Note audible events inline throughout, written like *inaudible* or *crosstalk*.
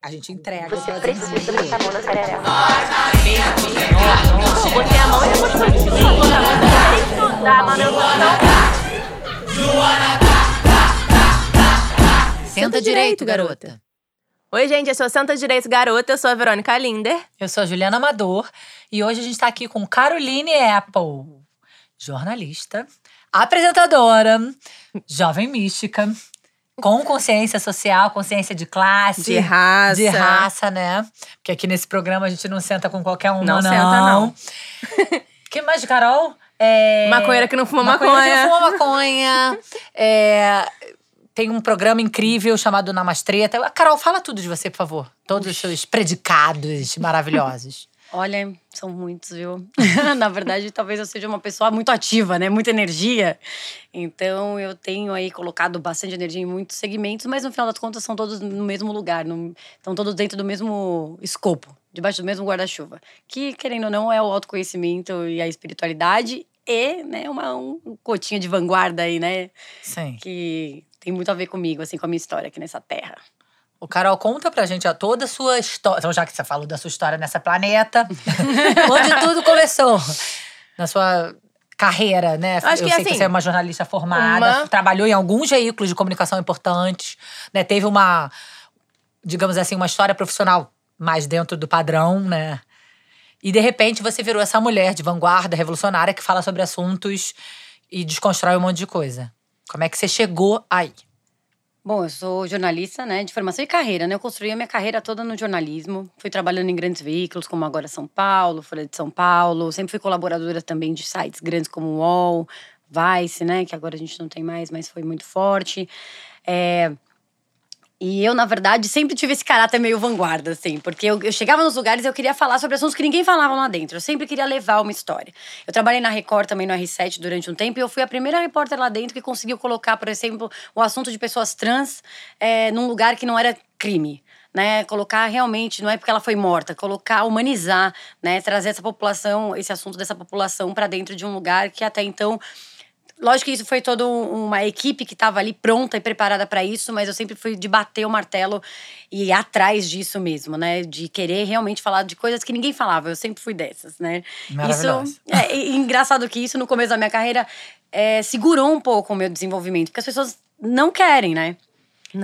A gente entrega. Você precisa botar a mão na sararela. Botei a mão e depois continuo. Botei a mão tem que dar a manutenção. Senta direito, garota. Oi, gente, eu sou Santa Direito Garota, eu sou a Verônica Linder. Eu sou a Juliana Amador e hoje a gente está aqui com Caroline Apple, jornalista, apresentadora, jovem mística, com consciência social, consciência de classe. De raça. De raça, né? Porque aqui nesse programa a gente não senta com qualquer um, Não não. senta, não. *laughs* que mais, Carol? É... Maconheira que não fuma Maconheira que maconha. não fuma maconha. É, Tem um programa incrível chamado Namastreta. Carol, fala tudo de você, por favor. Todos os seus predicados maravilhosos. Olha, são muitos, viu? *laughs* Na verdade, talvez eu seja uma pessoa muito ativa, né? Muita energia. Então, eu tenho aí colocado bastante energia em muitos segmentos, mas no final das contas são todos no mesmo lugar, no- estão todos dentro do mesmo escopo, debaixo do mesmo guarda-chuva. Que, querendo ou não, é o autoconhecimento e a espiritualidade e, né, uma um cotinha de vanguarda aí, né? Sim. Que tem muito a ver comigo, assim, com a minha história aqui nessa terra. O Carol, conta pra gente ó, toda a sua história. Então, já que você falou da sua história nessa planeta, *laughs* onde tudo começou? Na sua carreira, né? Acho Eu que, sei que assim, você é uma jornalista formada, uma- trabalhou em alguns veículos de comunicação importantes, né? Teve uma, digamos assim, uma história profissional mais dentro do padrão, né? E de repente você virou essa mulher de vanguarda, revolucionária, que fala sobre assuntos e desconstrói um monte de coisa. Como é que você chegou aí? Bom, eu sou jornalista, né, de formação e carreira, né? Eu construí a minha carreira toda no jornalismo. Fui trabalhando em grandes veículos, como agora São Paulo, Folha de São Paulo. Sempre fui colaboradora também de sites grandes como o UOL, Vice, né? Que agora a gente não tem mais, mas foi muito forte. É, E eu, na verdade, sempre tive esse caráter meio vanguarda, assim, porque eu, eu chegava nos lugares e eu queria falar sobre assuntos que ninguém falava lá dentro. Eu sempre queria levar uma história. Eu trabalhei na Record também no R7 durante um tempo e eu fui a primeira repórter lá dentro que conseguiu colocar, por exemplo, o assunto de pessoas trans é, num lugar que não era crime. Né, colocar realmente, não é porque ela foi morta, colocar, humanizar, né, trazer essa população, esse assunto dessa população para dentro de um lugar que até então Lógico que isso foi toda um- uma equipe que estava ali pronta e preparada para isso, mas eu sempre fui de bater o martelo e ir atrás disso mesmo, né? De querer realmente falar de coisas que ninguém falava. Eu sempre fui dessas, né? Isso, é, e engraçado que isso no começo da minha carreira é, segurou um pouco o meu desenvolvimento, porque as pessoas não querem, né?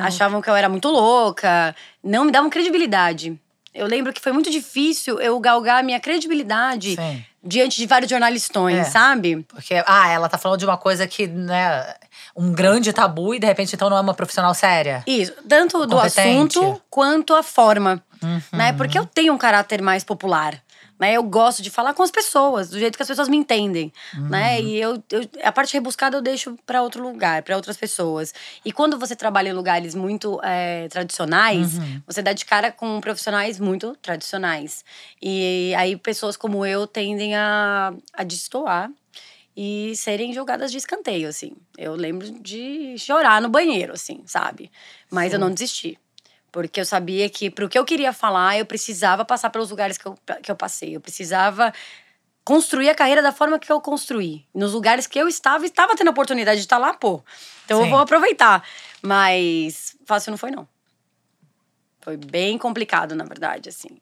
Achavam que eu era muito louca, não me davam credibilidade. Eu lembro que foi muito difícil eu galgar a minha credibilidade Sim. diante de vários jornalistões, É. sabe? Porque, ah, ela tá falando de uma coisa que, né, um grande tabu e de repente então não é uma profissional séria. Isso, tanto do Competente. assunto quanto a forma, Uhum. né? Porque eu tenho um caráter mais popular, né? Eu gosto de falar com as pessoas, do jeito que as pessoas me entendem, né? Uhum. E eu, eu- a parte rebuscada eu deixo para outro lugar, para outras pessoas. E quando você trabalha em lugares muito é, tradicionais, Uhum. você dá de cara com profissionais muito tradicionais. E aí pessoas como eu tendem a, a destoar e serem jogadas de escanteio, assim. Eu lembro de chorar no banheiro, assim, sabe? Mas eu não desisti. Porque eu sabia que, pro que eu queria falar, eu precisava passar pelos lugares que eu, que eu passei. Eu precisava construir a carreira da forma que eu construí. Nos lugares que eu estava, estava tendo a oportunidade de estar lá, pô. Então Sim. eu vou aproveitar. Mas fácil não foi, não. Foi bem complicado, na verdade, assim.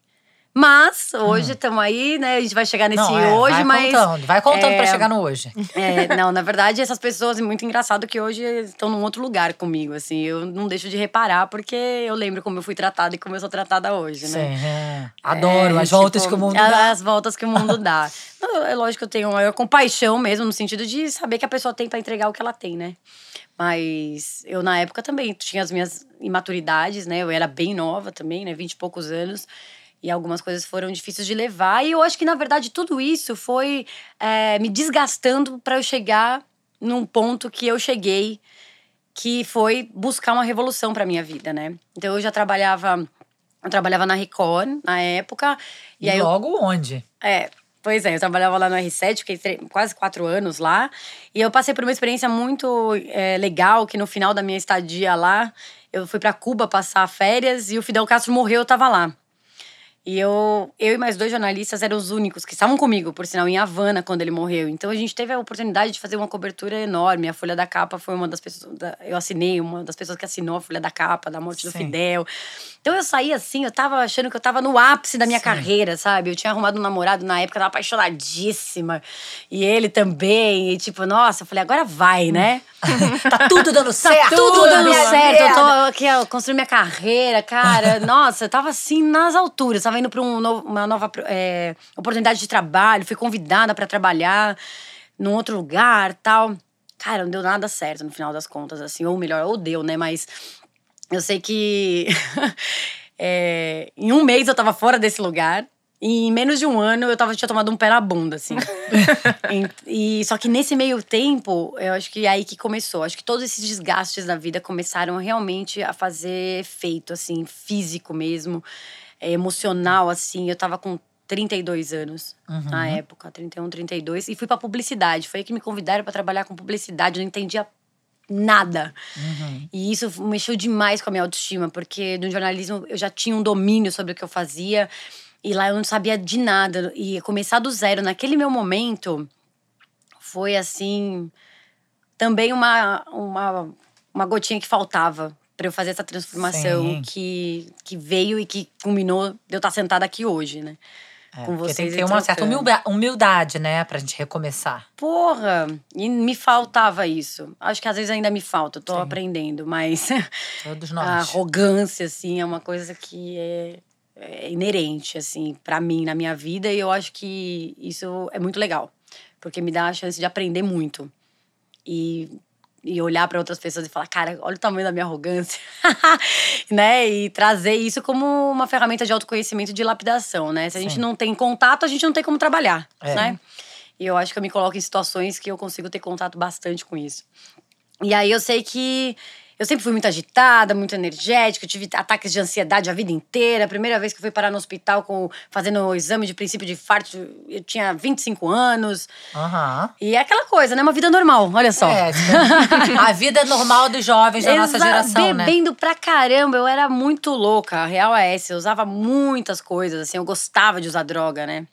Mas hoje estamos aí, né? A gente vai chegar nesse Hum. Não, é, hoje, vai mas. contando, vai contando é, pra chegar no hoje. É, *laughs* não, na verdade, essas pessoas, é muito engraçado que hoje estão num outro lugar comigo, assim. Eu não deixo de reparar, porque eu lembro como eu fui tratada e como eu sou tratada hoje, Sim, né? é. Adoro É, as voltas tipo, que o mundo dá. As voltas que o mundo dá. *laughs* É lógico que eu tenho maior compaixão mesmo, no sentido de saber que a pessoa tem pra entregar o que ela tem, né? Mas eu, na época, também tinha as minhas imaturidades, né? Eu era bem nova também, né? Vinte e poucos anos. E algumas coisas foram difíceis de levar. E eu acho que, na verdade, tudo isso foi é, me desgastando para eu chegar num ponto que eu cheguei, que foi buscar uma revolução para minha vida, né? Então eu já trabalhava, eu trabalhava na Record na época. E, E, aí eu logo onde? é, pois é, eu trabalhava lá no R7, fiquei quase quatro anos lá. E eu passei por uma experiência muito é, legal, que no final da minha estadia lá, eu fui pra Cuba passar férias e o Fidel Castro morreu, eu tava lá. E eu, eu e mais dois jornalistas eram os únicos que estavam comigo, por sinal, em Havana, quando ele morreu. Então a gente teve a oportunidade de fazer uma cobertura enorme. A Folha da Capa foi uma das pessoas. da- Eu assinei, uma das pessoas que assinou a Folha da Capa, da morte do Sim. Fidel. Então eu saí assim, eu tava achando que eu tava no ápice da minha Sim. carreira, sabe? Eu tinha arrumado um namorado na época, eu tava apaixonadíssima. E ele também. E tipo, nossa, eu falei, agora vai, né? *laughs* Tá tudo dando certo. Tá tudo dando certo. Eu tô aqui, ó, construindo minha carreira, cara. *laughs* Nossa, eu tava assim nas alturas. Tava indo pra um novo- uma nova é, oportunidade de trabalho. Fui convidada pra trabalhar num outro lugar tal. Cara, não deu nada certo no final das contas, assim. Ou melhor, ou deu, né? Mas eu sei que *laughs* é, em um mês eu tava fora desse lugar. E em menos de um ano eu tava, tinha tomado um pé na bunda, assim. *laughs* e, e- só que nesse meio tempo, eu acho que é aí que começou. Acho que todos esses desgastes da vida começaram realmente a fazer efeito, assim, físico mesmo, emocional, assim. Eu tava com 32 anos na época, 31, 32, e fui pra publicidade. Foi aí que me convidaram pra trabalhar com publicidade. Eu não entendia nada. E isso mexeu demais com a minha autoestima, porque no jornalismo eu já tinha um domínio sobre o que eu fazia. E lá eu não sabia de nada. E começar do zero naquele meu momento foi assim. Também uma, uma, uma gotinha que faltava para eu fazer essa transformação Sim. que, que veio e que culminou de eu estar sentada aqui hoje, né? É, com vocês tem que ter uma certa humildade, né? Pra gente recomeçar. Porra! E me faltava isso. Acho que às vezes ainda me falta, eu tô Sim. aprendendo, mas *laughs* Todos a nós. arrogância, assim, é uma coisa que é, é inerente, assim, para mim, na minha vida. E eu acho que isso é muito legal. Porque me dá a chance de aprender muito. E, e olhar para outras pessoas e falar, cara, olha o tamanho da minha arrogância. *laughs* né? E trazer isso como uma ferramenta de autoconhecimento e de lapidação, né? Se a gente Sim. não tem contato, a gente não tem como trabalhar, É. né? E eu acho que eu me coloco em situações que eu consigo ter contato bastante com isso. E aí eu sei que eu sempre fui muito agitada, muito energética, tive ataques de ansiedade a vida inteira. A primeira vez que eu fui parar no hospital com, fazendo o exame de princípio de infarto, eu tinha 25 anos. Aham. E é aquela coisa, né? Uma vida normal, olha só. É, *laughs* a vida normal dos jovens da nossa geração, né? Bebendo pra caramba, eu era muito louca. A real é essa, eu usava muitas coisas, assim, eu gostava de usar droga, né?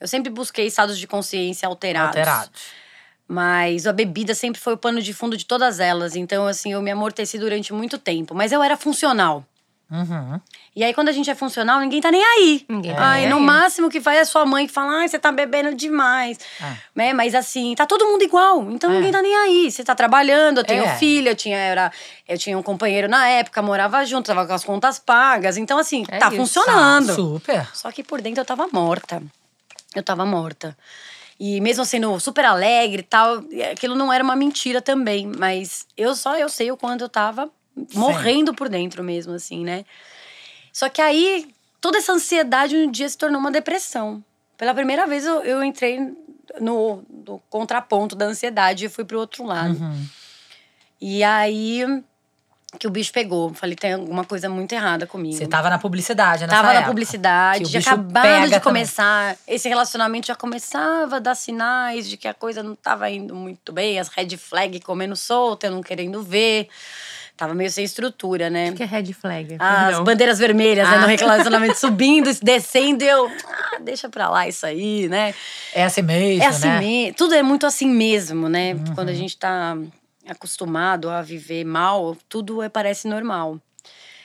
Eu sempre busquei estados de consciência alterados. Alterados. Mas a bebida sempre foi o pano de fundo de todas elas. Então, assim, eu me amorteci durante muito tempo. Mas eu era funcional. Uhum. E aí, quando a gente é funcional, ninguém tá nem aí. Ninguém tá Ai, nem no aí. máximo que faz é sua mãe que fala, ai, você tá bebendo demais. É. Né? Mas assim, tá todo mundo igual. Então É. ninguém tá nem aí. Você tá trabalhando, eu tenho É. filha, eu tinha, era, eu tinha um companheiro na época, morava junto, tava com as contas pagas. Então, assim, É tá isso. funcionando. Super. Só que por dentro eu tava morta. Eu tava morta. E mesmo sendo super alegre e tal, aquilo não era uma mentira também. Mas eu só eu sei o quanto eu tava morrendo por dentro mesmo, assim, né? Só que aí, toda essa ansiedade um dia se tornou uma depressão. Pela primeira vez eu, eu entrei no, no contraponto da ansiedade e fui pro outro lado. Uhum. E aí que o bicho pegou. Falei, tem alguma coisa muito errada comigo. Você tava na publicidade, nessa Tava na época. publicidade, Que o já acabado pega de também. começar. Esse relacionamento já começava a dar sinais de que a coisa não tava indo muito bem, as red flag comendo solta, eu não querendo ver. Tava meio sem estrutura, né? O que é red flag? As Perdão. bandeiras vermelhas, né? Ah. No relacionamento *laughs* subindo, descendo, e eu. Ah, deixa pra lá isso aí, né? É assim mesmo, É assim né? mesmo. Tudo é muito assim mesmo, né? Uhum. Quando a gente tá acostumado a viver mal, tudo é, parece normal.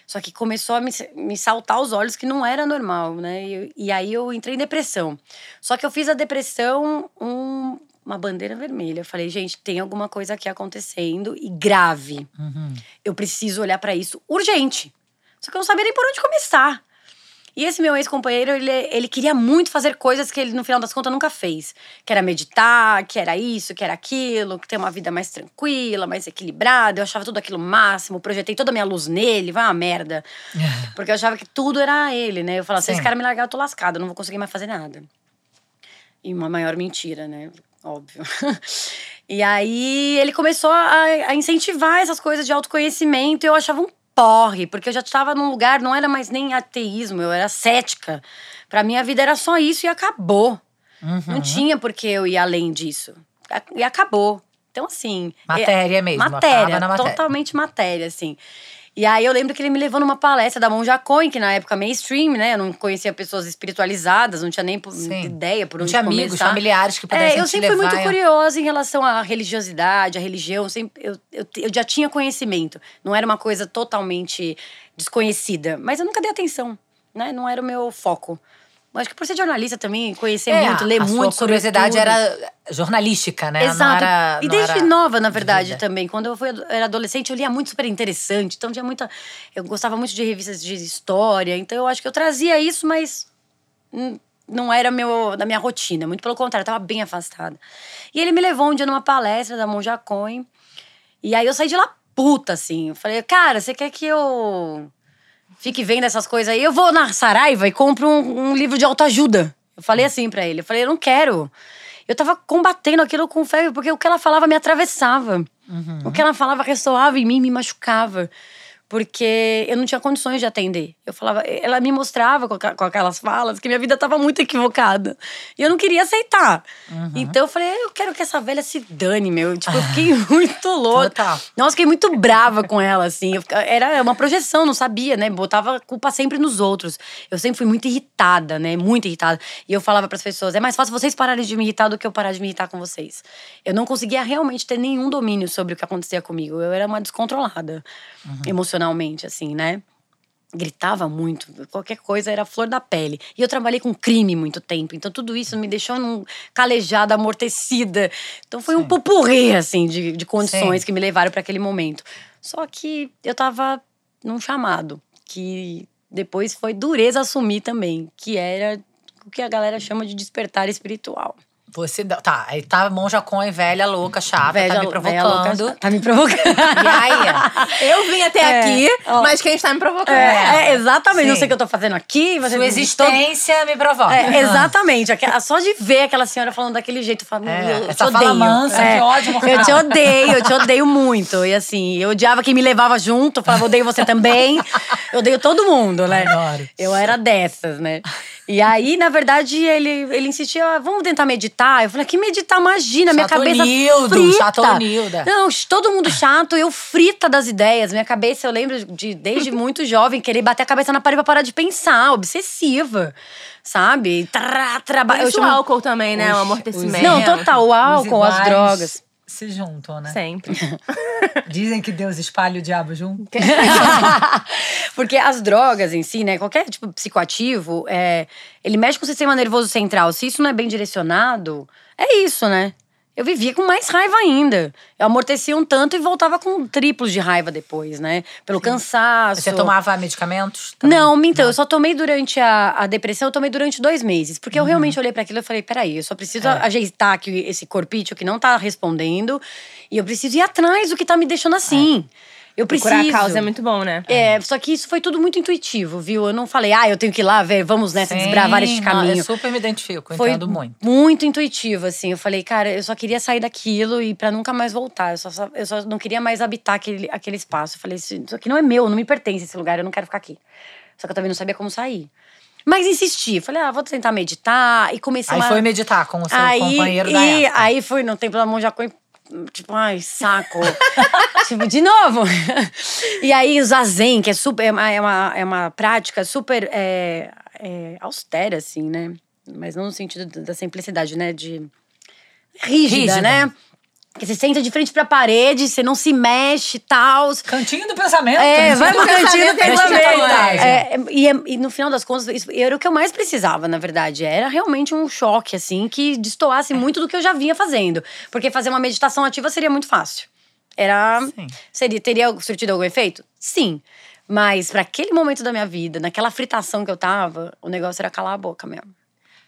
Só que começou a me, me saltar aos olhos que não era normal, né? E, e aí eu entrei em depressão. Só que eu fiz a depressão um- uma bandeira vermelha. Eu falei, gente, tem alguma coisa aqui acontecendo e grave. Uhum. Eu preciso olhar pra isso urgente. Só que eu não sabia nem por onde começar. E esse meu ex-companheiro, ele, ele queria muito fazer coisas que ele, no final das contas, nunca fez. Que era meditar, que era isso, que era aquilo, que ter uma vida mais tranquila, mais equilibrada. Eu achava tudo aquilo máximo, projetei toda a minha luz nele, vai uma merda. *laughs* Porque eu achava que tudo era ele, né? Eu falava, se Sim. esse cara me largar, eu tô lascada, eu não vou conseguir mais fazer nada. E uma maior mentira, né? Óbvio. *laughs* e aí ele começou a, a incentivar essas coisas de autoconhecimento e eu achava um porre, porque eu já estava num lugar, não era mais nem ateísmo, eu era cética. Pra mim a vida era só isso e acabou. Uhum. Não tinha por que eu ir além disso. E acabou. Então, assim. é- Matéria mesmo. Matéria, matéria. totalmente matéria, assim. E aí eu lembro que ele me levou numa palestra da Monja Coin, que na época mainstream, né? Eu não conhecia pessoas espiritualizadas, não tinha nem Sim. ideia por Não onde tinha amigos, começar. familiares que pudessem É, eu sempre fui muito e- curiosa em relação à religiosidade, à religião. Sempre, eu, eu, eu já tinha conhecimento. Não era uma coisa totalmente desconhecida. Mas eu nunca dei atenção, né? Não era o meu foco. Acho que por ser jornalista também, conhecer É, muito, ler a muito sua sobre curiosidade tudo. era jornalística, né? Exato. era- e desde era nova, na de verdade, vida. também. Quando eu fui, era adolescente, eu lia muito super interessante. Então tinha muita. Eu gostava muito de revistas de história. Então eu acho que eu trazia isso, mas não era meu, da minha rotina. Muito pelo contrário, eu tava bem afastada. E ele me levou um dia numa palestra da Monja Coin. E aí eu saí de lá puta, assim. Eu falei, cara, você quer que eu fique vendo essas coisas aí? Eu vou na Saraiva e compro um, um livro de autoajuda. Eu falei assim pra ele. Eu falei, eu não quero. Eu tava combatendo aquilo com fé, porque o que ela falava me atravessava. O que ela falava ressoava em mim, me machucava. Porque eu não tinha condições de atender. Eu falava, ela me mostrava com, aquelas falas que minha vida estava muito equivocada. E eu não queria aceitar. Então eu falei, eu quero que essa velha se dane, meu. Tipo, eu fiquei *laughs* muito louca. Total. Nossa, fiquei muito brava com ela, assim. Era uma projeção, não sabia, né? Botava a culpa sempre nos outros. Eu sempre fui muito irritada, né? Muito irritada. E eu falava pras pessoas: é mais fácil vocês pararem de me irritar do que eu parar de me irritar com vocês. Eu não conseguia realmente ter nenhum domínio sobre o que acontecia comigo. Eu era uma descontrolada, emocionalmente, assim, né? Gritava muito, qualquer coisa era flor da pele. E eu trabalhei com crime muito tempo, então tudo isso me deixou num calejada, amortecida. Então foi um pupurri, assim, de, de condições Sim. que me levaram para aquele momento. Só que eu tava num chamado, que depois foi dureza assumir também, que era o que a galera chama de despertar espiritual. Você, tá, aí tá monja com velha, louca, chata, Velha- tá me velha louca, provocando. tá me provocando. *laughs* E aí, *laughs* Eu vim até É, aqui, ó. mas quem está me provocando? É, é, exatamente, não Sim. sei o que eu tô fazendo aqui. Você sua existência me provoca. É, exatamente. Aquela- Só de ver aquela senhora falando daquele jeito, eu falo, É, eu te odeio. mansa, que ódio mortal. Eu te odeio, eu te odeio muito. E assim, eu odiava quem me levava junto, falava, odeio você também. Eu odeio todo mundo, né? Adoro. Eu era dessas, né? E aí, na verdade, ele, ele insistia, "Ah, vamos tentar meditar. Eu falei, que meditar? Imagina, minha cabeça frita. chatonilda. Não, todo mundo chato, eu frita das ideias. Minha cabeça, eu lembro de, desde *laughs* muito jovem, querer bater a cabeça na parede pra parar de pensar, obsessiva. Sabe? Tra, traba, Isso o álcool também, né? Os- o amortecimento. Não, total, o álcool, as drogas. Se juntam, né? Sempre. *laughs* Dizem que Deus espalha o diabo junto. *laughs* Porque as drogas em si, né? Qualquer tipo de psicoativo, é, ele mexe com o sistema nervoso central. Se isso não é bem direcionado, é isso, né? Eu vivia com mais raiva ainda. Eu amortecia um tanto e voltava com triplos de raiva depois, né? Pelo cansaço. Você tomava medicamentos? também? Não, então, eu só tomei durante a, a depressão, eu tomei durante dois meses. Porque Uhum. eu realmente olhei para aquilo e falei, peraí, eu só preciso É. ajeitar aqui esse corpício que não tá respondendo. E eu preciso ir atrás do que tá me deixando assim. Eu preciso. Procurar a causa é muito bom, né? É, só que isso foi tudo muito intuitivo, viu? Eu não falei, ah, eu tenho que ir lá ver, vamos nessa, Sim, desbravar este caminho. Eu super me identifico, Foi entendo muito. muito intuitivo, assim. Eu falei, cara, eu só queria sair daquilo e pra nunca mais voltar. Eu só, só- eu só não queria mais habitar aquele, aquele espaço. Eu falei, isso aqui não é meu, não me pertence esse lugar, eu não quero ficar aqui. Só que eu também não sabia como sair. Mas insisti, falei, ah, vou tentar meditar. E comecei Aí uma... foi meditar com o seu aí, companheiro da e, época. aí fui no Templo da Monja Coen, tipo, ai, saco. *laughs* tipo, de novo. e aí o zazen, que é super, é uma, é uma, é uma prática super é, é, austera, assim, né? Mas não no sentido da da simplicidade, né? De rígida, Rígida. né? Que você senta de frente pra parede, você não se mexe e tal. Cantinho do pensamento. É, cantinho vai do pro cantinho do pensamento, pensamento. é. É, e, é- e no final das contas, isso era o que eu mais precisava, na verdade. Era realmente um choque, assim, que destoasse muito do que eu já vinha fazendo. Porque fazer uma meditação ativa seria muito fácil. Era. Sim. Seria, teria surtido algum efeito? Sim. Mas para aquele momento da minha vida, naquela fritação que eu tava, o negócio era calar a boca mesmo.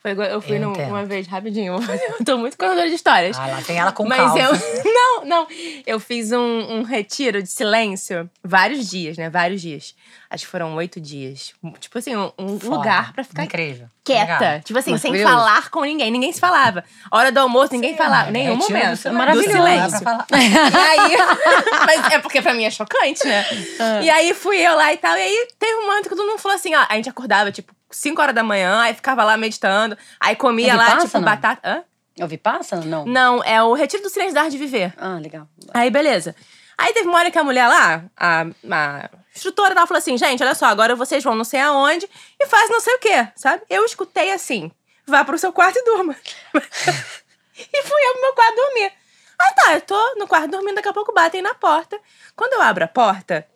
Foi igual- eu fui Eu entendo. uma vez, rapidinho. *laughs* Eu tô muito contadora de histórias. Ah, lá tem ela com Mas calma. eu. *laughs* Não, não. Eu fiz um, um retiro de silêncio vários dias, né? Vários dias. Acho que foram oito dias. Tipo assim, um, um lugar pra ficar Incrível. quieta. Legal. Tipo assim, sem Maravilhoso. falar com ninguém. Ninguém se falava. Hora do almoço, ninguém falava. Nenhum Retiro do momento. silêncio. Maravilhoso. Do Não dá silêncio. pra falar. *laughs* E aí. Mas é porque pra mim é chocante, né? E aí fui eu lá e tal. E aí teve um momento que todo mundo falou assim: ó, a gente acordava, tipo, 5 horas da manhã, aí ficava lá meditando, aí comia É lá, tipo, batata. Hã? Eu vi passa? Não. Não, é o Retiro do Silêncio da Arte de Viver. Ah, legal. Aí, beleza. Aí teve uma hora que a mulher lá, a, a instrutora, ela falou assim: gente, olha só, agora vocês vão não sei aonde e faz não sei o quê, sabe? Eu escutei assim: vá pro seu quarto e durma. *laughs* e fui eu pro meu quarto dormir. Aí tá, eu tô no quarto dormindo, daqui a pouco batem na porta. Quando eu abro a porta,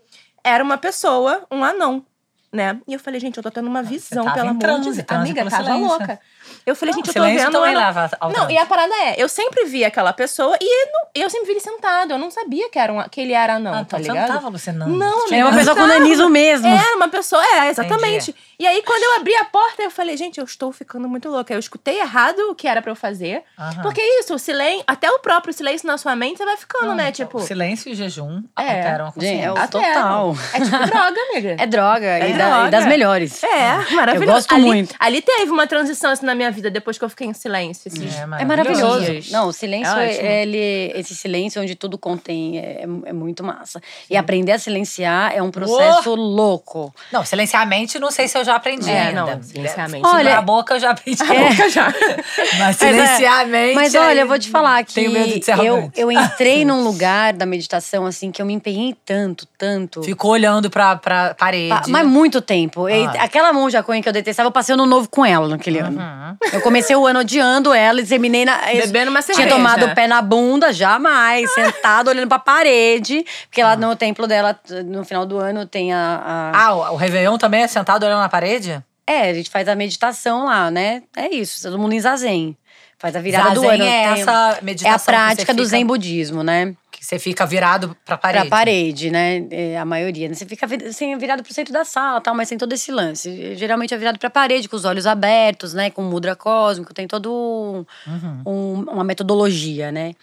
era uma pessoa, um anão, né? E eu falei, gente, eu tô tendo uma visão, pelo amor de Deus. Amiga, tava louca. Eu falei, Não, gente, eu tô vendo. também anão. leva ao Não, e a parada é, eu sempre vi aquela pessoa e não- eu sempre vi ele sentado. Eu não sabia que, era um, que ele era anão, Ah, tá então você ligado? não tava alucinando. Não, É amiga, uma pessoa com não nanismo mesmo. Era uma pessoa, é, exatamente. E aí, quando eu abri a porta, eu falei, gente, eu estou ficando muito louca. Eu escutei errado o que era pra eu fazer. Aham. Porque isso, o silêncio, até o próprio silêncio na sua mente, você vai ficando, né? Tipo, O silêncio e jejum É. alteram a Gente, é consciência. o total. É tipo *laughs* droga, amiga. É droga, É e, da- droga. e das melhores. É, maravilhoso. Eu gosto ali, muito. Ali teve uma transição assim na minha vida depois que eu fiquei em silêncio. Assim. É maravilhoso. Dias. Não, o silêncio, É é ele, esse silêncio onde tudo contém é, é muito massa. E aprender a silenciar é um processo louco. Não, silenciar a mente, não sei se eu já aprendi É, ainda. não, silenciar a mente. Olha, a boca eu já aprendi. Boca *laughs* já. Mas *laughs* silenciar a mente. Mas olha, eu vou te falar que Tenho medo de ser eu, eu entrei *laughs* num lugar da meditação assim que eu me empenhei tanto, tanto. Ficou olhando pra, pra parede. Pa- Mas muito tempo. E Ah. Aquela monja Coen que eu detestava, eu passei ano novo com ela naquele ano. Eu comecei o ano odiando ela e terminei na. Bebendo uma Tinha cerveja. tomado o pé na bunda, jamais. Sentado, olhando pra parede. Porque lá no templo dela, no final do ano, tem a. a- Ah, o, o Réveillon também é sentado olhando na parede? É, a gente faz a meditação lá, né? É isso, todo mundo em zazen. Faz a virada do Zazen ano. é tem- essa é meditação a prática que você do zen budismo, né? Você fica virado pra parede. Pra parede, né? É, a maioria. né? Você fica assim, virado pro centro da sala, tal, mas tem todo esse lance. Geralmente é virado pra parede, com os olhos abertos, né? Com mudra cósmico, tem todo um- Uhum. um- uma metodologia, né?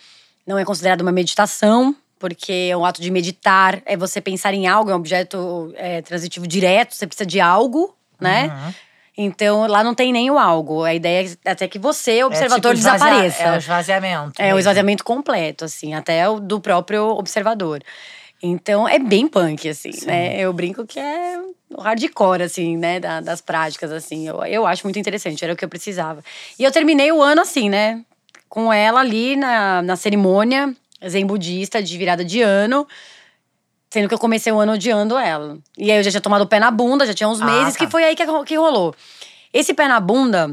Não é considerado uma meditação, porque o ato de meditar é você pensar em algo, é um objeto é, transitivo direto, você precisa de algo, né? Uhum. Então lá não tem nem o algo. A ideia é até que você, observador, é tipo desapareça. É o esvaziamento. É o mesmo. esvaziamento completo, assim, até o do próprio observador. Então é bem punk, assim, né? Eu brinco que é o hardcore, assim, né? da- das práticas, assim. Eu, eu acho muito interessante, era o que eu precisava. E eu terminei o ano assim, né? Com ela ali na, na cerimônia zen budista de virada de ano. Sendo que eu comecei o ano odiando ela. E aí eu já tinha tomado o pé na bunda, já tinha uns Ah, meses, tá. que foi aí que, que rolou. Esse pé na bunda,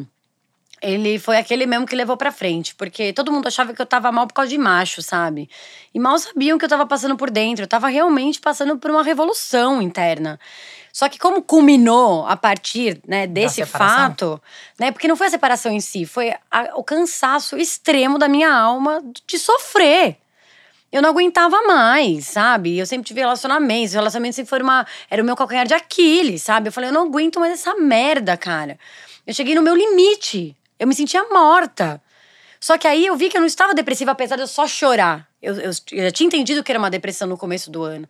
ele foi aquele mesmo que levou pra frente. Porque todo mundo achava que eu tava mal por causa de macho, sabe? E mal sabiam que eu tava passando por dentro. Eu tava realmente passando por uma revolução interna. Só que como culminou a partir né, desse fato, né? Porque não foi a separação em si, foi a- o cansaço extremo da minha alma de sofrer. Eu não aguentava mais, sabe? Eu sempre tive relacionamentos, relacionamentos sempre foram uma. Era o meu calcanhar de Aquiles, sabe? Eu falei, eu não aguento mais essa merda, cara. Eu cheguei no meu limite. Eu me sentia morta. Só que aí eu vi que eu não estava depressiva, apesar de eu só chorar. Eu, eu, eu já tinha entendido que era uma depressão no começo do ano.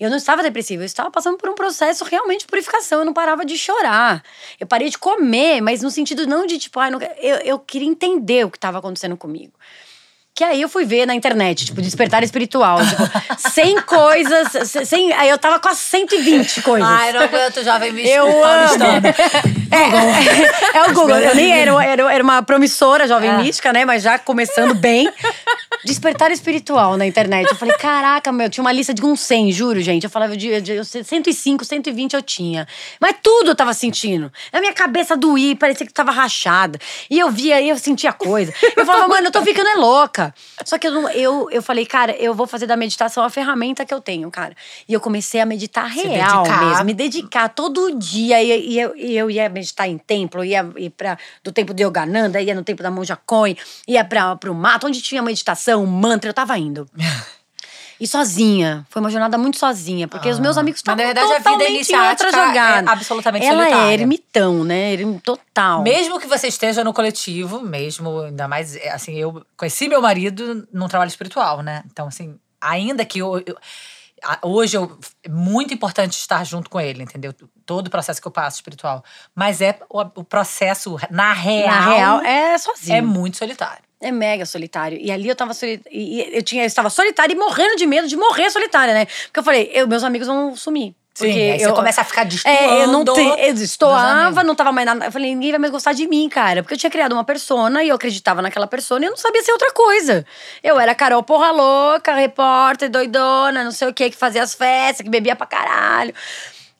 Eu não estava depressiva, eu estava passando por um processo realmente de purificação. Eu não parava de chorar. Eu parei de comer, mas no sentido não de tipo, ai, não, eu, eu queria entender o que estava acontecendo comigo. Que aí eu fui ver na internet, tipo, despertar espiritual. Tipo, 100 *laughs* coisas. 100, aí eu tava com as 120 coisas. Ai, não aguento jovem místico Eu amo. paulistano. É, é o Google. Eu nem era, era, era uma promissora jovem É. mística, né? Mas já começando bem. Despertar espiritual na internet. Eu falei, caraca, meu, tinha uma lista de uns 100, juro, gente. Eu falava de, de 105, 120 eu tinha. Mas tudo eu tava sentindo. Na minha cabeça doía, parecia que tava rachada. E eu via, e eu sentia coisa. Eu falava, mano, eu tô ficando é louca. Só que eu, não- eu, eu falei, cara, eu vou fazer da meditação a ferramenta que eu tenho, cara. E eu comecei a meditar real mesmo, me dedicar todo dia. E, e eu, e eu ia meditar em templo, ia, ia pra, do templo de Yogananda, ia no templo da Monja Coen, ia pra, pro mato, onde tinha meditação, mantra, eu tava indo. *laughs* E sozinha. Foi uma jornada muito sozinha, porque os meus amigos Mas, na estavam verdade, a vida totalmente outra é jogada. absolutamente Ela solitária. é ermitão, né? Erm- Total. Mesmo que você esteja no coletivo, mesmo, ainda mais, é, assim, eu conheci meu marido num trabalho espiritual, né? Então, assim, ainda que eu, eu- hoje eu, é muito importante estar junto com ele, entendeu? Todo o processo que eu passo espiritual. Mas é o, o processo, na real, Na real, é sozinho. é muito solitário. É mega solitário. E ali eu tava solitária. Eu, tinha, eu estava solitária e morrendo de medo de morrer solitária, né? Porque eu falei, eu, meus amigos vão sumir. Sim, Porque aí você eu, começa a ficar destoando. é, eu não te, eu destoava, não tava mais nada. Eu falei, ninguém vai mais gostar de mim, cara. Porque eu tinha criado uma persona e eu acreditava naquela persona e eu não sabia ser outra coisa. Eu era Carol Porra Louca, repórter, doidona, não sei o que, que fazia as festas, que bebia pra caralho.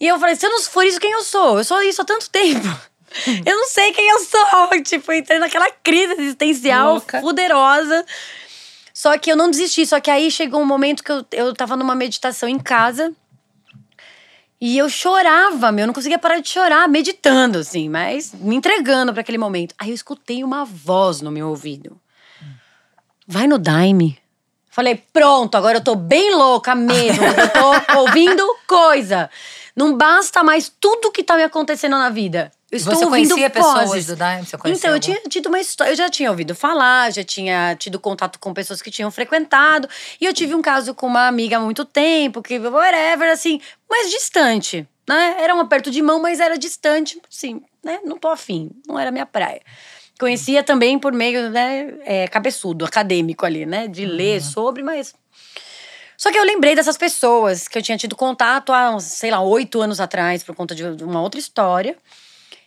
E eu falei, se eu não for isso, quem eu sou? Eu sou isso há tanto tempo. *laughs* Eu não sei quem eu sou. *laughs* Tipo, entrei naquela crise existencial Louca. poderosa. Só que eu não desisti. Só que aí chegou um momento que eu, eu tava numa meditação em casa. E eu chorava, meu, eu não conseguia parar de chorar, meditando, assim, mas me entregando para aquele momento. Aí eu escutei uma voz no meu ouvido. Vai no Daime. Falei, pronto, agora eu tô bem louca mesmo, eu tô *laughs* ouvindo coisa. Não basta mais tudo que tá me acontecendo na vida. Eu estou Você ouvindo conhecia pessoas do Daime? Você conhecia Então, eu algum? tinha tido uma história. Eu já tinha ouvido falar, já tinha tido contato com pessoas que tinham frequentado. E eu tive um caso com uma amiga há muito tempo, que whatever, assim, mais distante. Né? Era um aperto de mão, mas era distante, assim, né? Não tô afim, não era minha praia. Conhecia também por meio, né, é, cabeçudo, acadêmico ali, né? De ler sobre, mas. Só que eu lembrei dessas pessoas que eu tinha tido contato há, sei lá, oito anos atrás, por conta de uma outra história.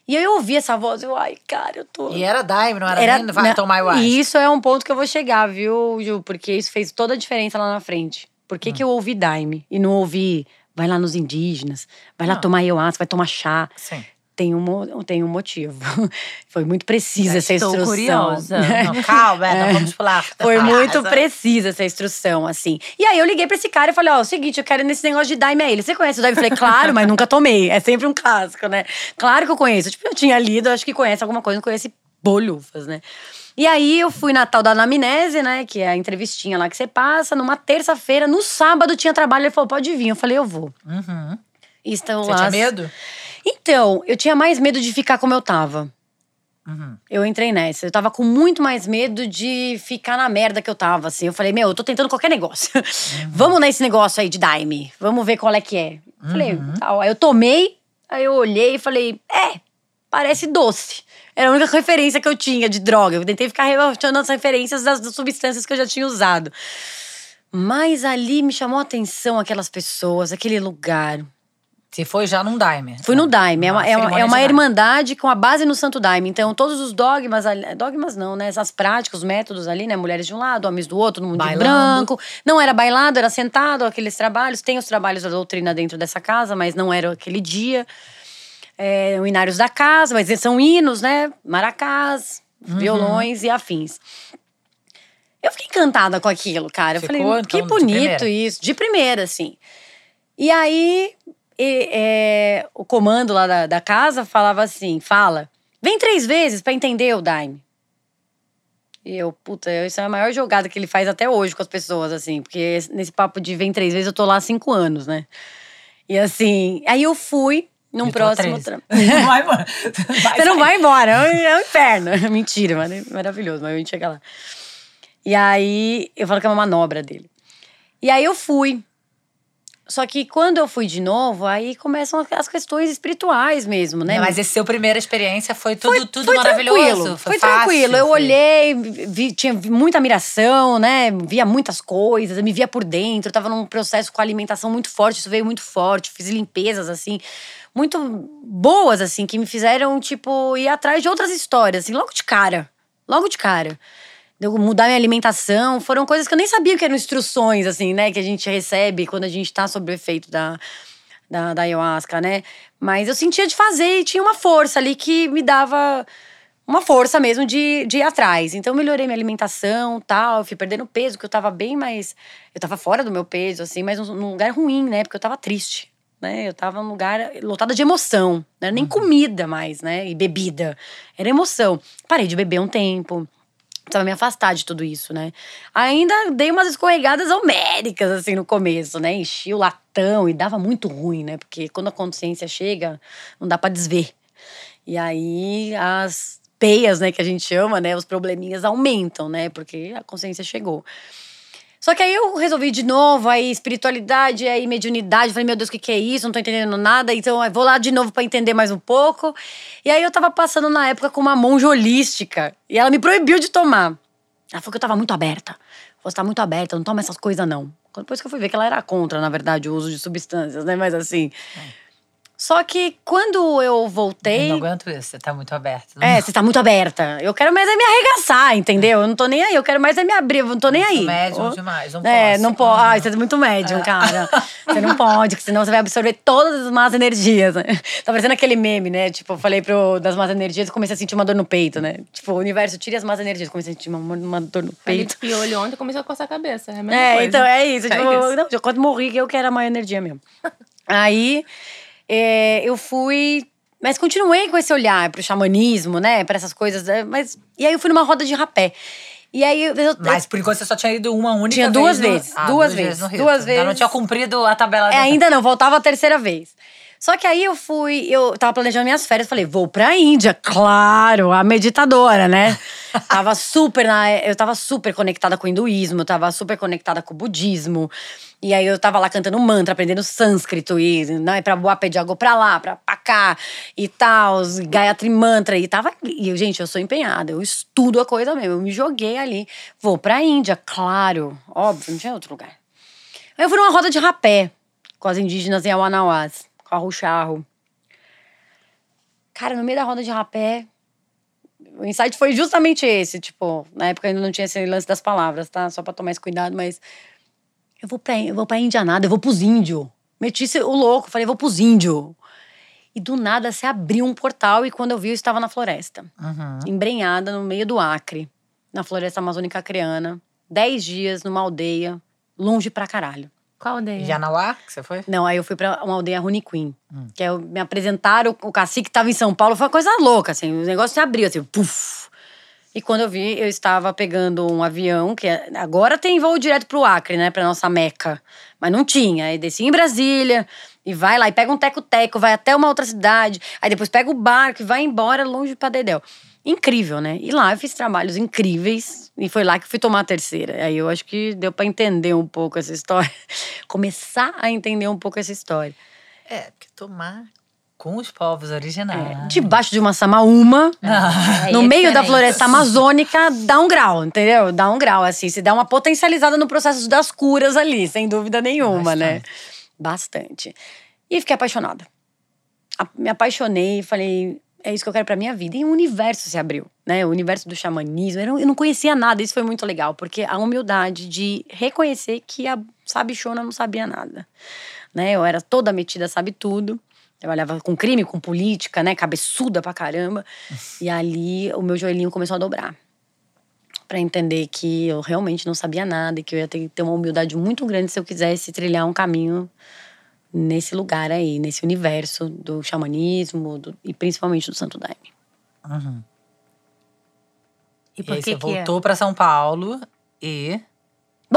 E eu ouvi essa voz, eu, ai, cara, eu tô. E era Daime, não era, nem vai né, tomar eu acho. E isso é um ponto que eu vou chegar, viu, Ju? Porque isso fez toda a diferença lá na frente. Por Hum. que, que eu ouvi Daime e não ouvi vai lá nos indígenas, vai lá Ah. tomar ayahuasca, vai tomar chá? Sim. Tem um, tem um motivo. *laughs* Foi muito precisa essa Estou instrução. curiosa. *laughs* Não, calma, é, não vamos pular. *laughs* Foi muito precisa essa instrução, assim. E aí eu liguei pra esse cara e falei: Ó, é o seguinte, eu quero nesse negócio de daime a ele. Você conhece o daime? Eu falei, claro, mas nunca tomei. É sempre um clássico, né? Claro que eu conheço. Tipo, eu tinha lido, acho que conhece alguma coisa, não conhece bolhufas, né? E aí eu fui na tal da anamnese, né? Que é a entrevistinha lá que você passa, numa terça-feira, no sábado tinha trabalho. Ele falou: pode vir. Eu falei, eu vou. Uhum. E estão Você lá. tinha medo? Então, eu tinha mais medo de ficar como eu tava. Uhum. Eu entrei nessa. Eu tava com muito mais medo de ficar na merda que eu tava, assim. Eu falei, meu, eu tô tentando qualquer negócio. *laughs* Vamos nesse negócio aí de Daime. Vamos ver qual é que é. Falei, tal. Aí eu tomei, aí eu olhei e falei, é, parece doce. Era a única referência que eu tinha de droga. Eu tentei ficar rebaixando as referências das, das substâncias que eu já tinha usado. Mas ali me chamou a atenção aquelas pessoas, aquele lugar. Você foi já num Daime. Fui no Daime. É uma, é uma, é uma de irmandade com a base no Santo Daime. Então, todos os dogmas, dogmas não, né? Essas práticas, os métodos ali, né? Mulheres de um lado, homens do outro, todo mundo de branco. Não era bailado, era sentado, aqueles trabalhos. Tem os trabalhos da doutrina dentro dessa casa, mas não era aquele dia. É, o Inários da Casa, mas são hinos, né? Maracás, Uhum. violões e afins. Eu fiquei encantada com aquilo, cara. Eu Ficou, falei, então, que de bonito primeira? isso. De primeira, assim. E aí, e- é, o comando lá da, da casa falava assim: fala, vem três vezes pra entender o Daime. E eu, puta, isso é a maior jogada que ele faz até hoje com as pessoas, assim, porque nesse papo de vem três vezes eu tô lá há cinco anos, né? E assim, aí eu fui num Eu próximo. 13. tra- *laughs* Não vai, mano. *laughs* Você não vai embora, é um- é um inferno. *laughs* Mentira, mano, é maravilhoso, mas a gente chega lá. E aí, eu falo que é uma manobra dele. E aí eu fui. Só que quando eu fui de novo, aí começam as questões espirituais mesmo, né? Mas essa seu primeira experiência foi tudo, foi, tudo foi maravilhoso. Tranquilo, Foi, foi, fácil, tranquilo. Eu foi- olhei, vi- tinha muita admiração, né? Via muitas coisas, me via por dentro. Eu tava num processo com alimentação muito forte, isso veio muito forte. Fiz limpezas, assim, muito boas, assim, que me fizeram, tipo, ir atrás de outras histórias, assim, logo de cara. Logo de cara. De eu mudar minha alimentação. Foram coisas que eu nem sabia que eram instruções, assim, né? Que a gente recebe quando a gente tá sob o efeito da, da, da ayahuasca, né? Mas eu sentia de fazer e tinha uma força ali que me dava uma força mesmo de, de ir atrás. Então eu melhorei minha alimentação tal, fui perdendo peso, que eu tava bem mais. Eu tava fora do meu peso, assim, mas num, num lugar ruim, né? Porque eu tava triste. Né? Eu tava num lugar lotada de emoção. Não era nem comida mais, né? E bebida. Era emoção. Parei de beber um tempo. Precisava me afastar de tudo isso, né? Ainda dei umas escorregadas homéricas, assim, no começo, né? Enchi o latão e dava muito ruim, né? Porque quando a consciência chega, não dá pra desver. E aí as peias, né, que a gente chama, né? Os probleminhas aumentam, né? Porque a consciência chegou. Só que aí eu resolvi de novo, aí espiritualidade, aí mediunidade. Falei, meu Deus, o que, que é isso? Não tô entendendo nada. Então vou lá de novo pra entender mais um pouco. E aí eu tava passando na época com uma monja holística. E ela me proibiu de tomar. Ela falou que eu tava muito aberta. Você tá muito aberta, não toma essas coisas não. Depois que eu fui ver que ela era contra, na verdade, o uso de substâncias, né? Mas assim. Só que quando eu voltei. Não aguento isso, você tá muito aberta. É, você tá muito aberta. Eu quero mais é me arregaçar, entendeu? Eu não tô nem aí. Eu quero mais é me abrir, eu não tô nem aí. médium Ou- demais, não é, posso. não pode. Uhum. Ai, você é muito médium, cara. *laughs* Você não pode, porque senão você vai absorver todas as más energias. né? *laughs* Tá parecendo aquele meme, né? Tipo, eu falei pro, das más energias e comecei a sentir uma dor no peito, né? Tipo, o universo, tire as más energias. Comecei a sentir uma, uma dor no peito. de piolho ontem começou a coçar a cabeça. É a mesma É, coisa. então é isso. Tipo, É isso. Não, eu quase morri que eu quero a má energia mesmo. Aí é, eu fui. Mas continuei com esse olhar pro xamanismo, né? Pra essas coisas. é, Mas, e aí eu fui numa roda de rapé. E aí eu, eu- Mas por enquanto você só tinha ido uma única Tinha vez. duas no- vezes, Ah, duas vezes, duas Ainda não vezes. tinha cumprido a tabela. É, da- ainda não, voltava a terceira vez. Só que aí eu fui, eu tava planejando minhas férias, falei, vou pra Índia, claro, a meditadora, né? *laughs* tava super na, eu tava super conectada com o hinduísmo, tava super conectada com o budismo. E aí eu tava lá cantando mantra, aprendendo sânscrito e né, pra boa pedir água pra lá, pra, pra cá e tal, Gayatri Mantra. E tava. E, gente, eu sou empenhada, eu estudo a coisa mesmo. Eu me joguei ali. Vou pra Índia, claro, óbvio, não tinha outro lugar. Aí eu fui numa roda de rapé com as indígenas em Awanawás, com a Rucharro. Cara, no meio da roda de rapé, o insight foi justamente esse. Tipo, na época ainda não tinha esse lance das palavras, tá? Só pra tomar esse cuidado, mas. Eu vou pra, eu vou pra Índia nada, eu vou pros índios. Meti o louco, falei, vou pros índios. E do nada se abriu um portal e quando eu vi, eu estava na floresta. Uhum. Embrenhada no meio do Acre, na floresta amazônica acreana. Dez dias numa aldeia, longe pra caralho. Qual aldeia? Janauá, que você foi? Não, aí eu fui pra uma aldeia Rune Queen. Que é, me apresentaram, o cacique tava em São Paulo, foi uma coisa louca, assim. O negócio se abriu, assim, puf. E quando eu vi, eu estava pegando um avião, que é- agora tem voo direto pro Acre, né, pra nossa Meca. Mas não tinha. Aí desci em Brasília, e vai lá, e pega um teco-teco, vai até uma outra cidade. Aí depois pega o barco e vai embora longe pra Dedéu. Incrível, né? E lá eu fiz trabalhos incríveis. E foi lá que fui tomar a terceira. Aí eu acho que deu pra entender um pouco essa história. *laughs* Começar a entender um pouco essa história. É, porque tomar com os povos originais. Debaixo de uma samaúma, *laughs* Ah, no Aí é meio da floresta amazônica, dá um grau, entendeu? Dá um grau, assim. Se dá uma potencializada no processo das curas ali, sem dúvida nenhuma, né? Bastante. E fiquei apaixonada. Me apaixonei e falei, é isso que eu quero pra minha vida. E o universo se abriu, né? O universo do xamanismo. Eu não, eu não conhecia nada, isso foi muito legal, porque a humildade de reconhecer que a sabichona não sabia nada. Né? Eu era toda metida, sabe tudo. Trabalhava com crime, com política, né? Cabeçuda pra caramba. *laughs* E ali o meu joelhinho começou a dobrar. Pra entender que eu realmente não sabia nada e que eu ia ter que ter uma humildade muito grande se eu quisesse trilhar um caminho nesse lugar aí, nesse universo do xamanismo do- e principalmente do Santo Daime. Uhum. E E aí que você que é? voltou pra São Paulo e.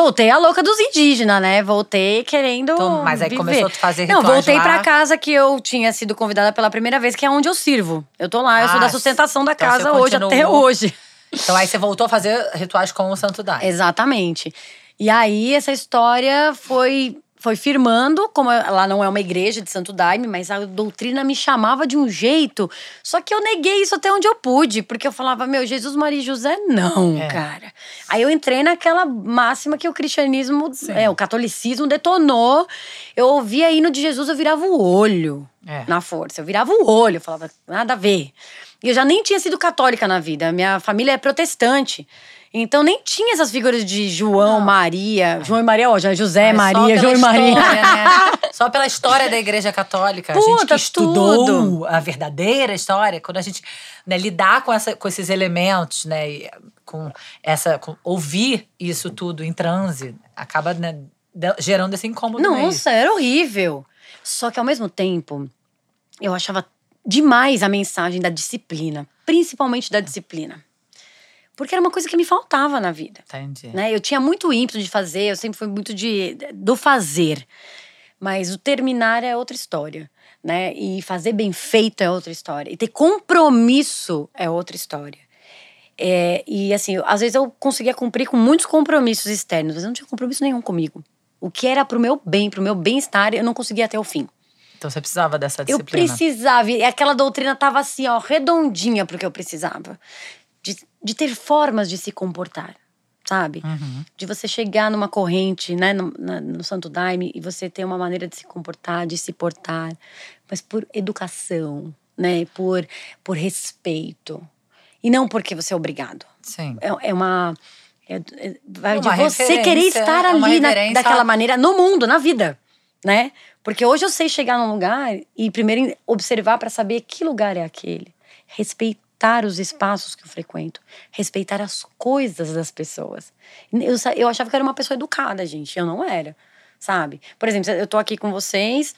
Voltei a louca dos indígenas, né? Voltei querendo. Então, mas aí viver. começou a fazer Não, rituais voltei lá. pra casa que eu tinha sido convidada pela primeira vez, que é onde eu sirvo. Eu tô lá, eu sou Ah, da sustentação da então casa hoje, até hoje. Então aí você voltou a fazer rituais com o Santo Daime. Exatamente. E aí, essa história foi, foi firmando, como lá não é uma igreja de Santo Daime, mas a doutrina me chamava de um jeito. Só que eu neguei isso até onde eu pude, porque eu falava, meu, Jesus, Maria e José, não, É. cara. Aí eu entrei naquela máxima que o cristianismo, é, o catolicismo detonou. Eu ouvia hino de Jesus, eu virava o olho É. na força. Eu virava o olho, eu falava, nada a ver. E eu já nem tinha sido católica na vida. Minha família é protestante. Então nem tinha essas figuras de João, Maria. João e Maria, ó, José, Mas Maria, João e Maria. história, né? *laughs* Só pela história da Igreja Católica. a gente Puta, que estudou tudo. a verdadeira história, quando a gente né, lidar com, essa, com esses elementos, né? Com essa. com- ouvir isso tudo em transe, acaba né, gerando esse incômodo. mesmo. Nossa, era horrível. Só que ao mesmo tempo, eu achava demais a mensagem da disciplina, principalmente da disciplina. Porque era uma coisa que me faltava na vida. Entendi. né? Eu tinha muito ímpeto de fazer, eu sempre fui muito de do fazer. Mas o terminar é outra história, né? E fazer bem feito é outra história. E ter compromisso é outra história. É, e assim, eu- às vezes eu conseguia cumprir com muitos compromissos externos, mas eu não tinha compromisso nenhum comigo. O que era pro meu bem, pro meu bem-estar, eu não conseguia até o fim. Então você precisava dessa Eu disciplina. precisava, e aquela doutrina tava assim, ó, redondinha pro que eu precisava. De, ter formas de se comportar. sabe? Uhum. De você chegar numa corrente, né, no, na- no Santo Daime e você ter uma maneira de se comportar, de se portar, mas por educação, né? Por, por respeito. E não porque você é obrigado. Sim. É, é uma. é- é- vai É de você querer estar é uma ali na- daquela maneira no mundo, na vida, né? Porque hoje eu sei chegar num lugar e primeiro observar para saber que lugar é aquele. Respeitar os espaços que eu frequento. Respeitar as coisas das pessoas. Eu, eu achava que era uma pessoa educada, gente. Eu não era, sabe? Por exemplo, eu tô aqui com vocês,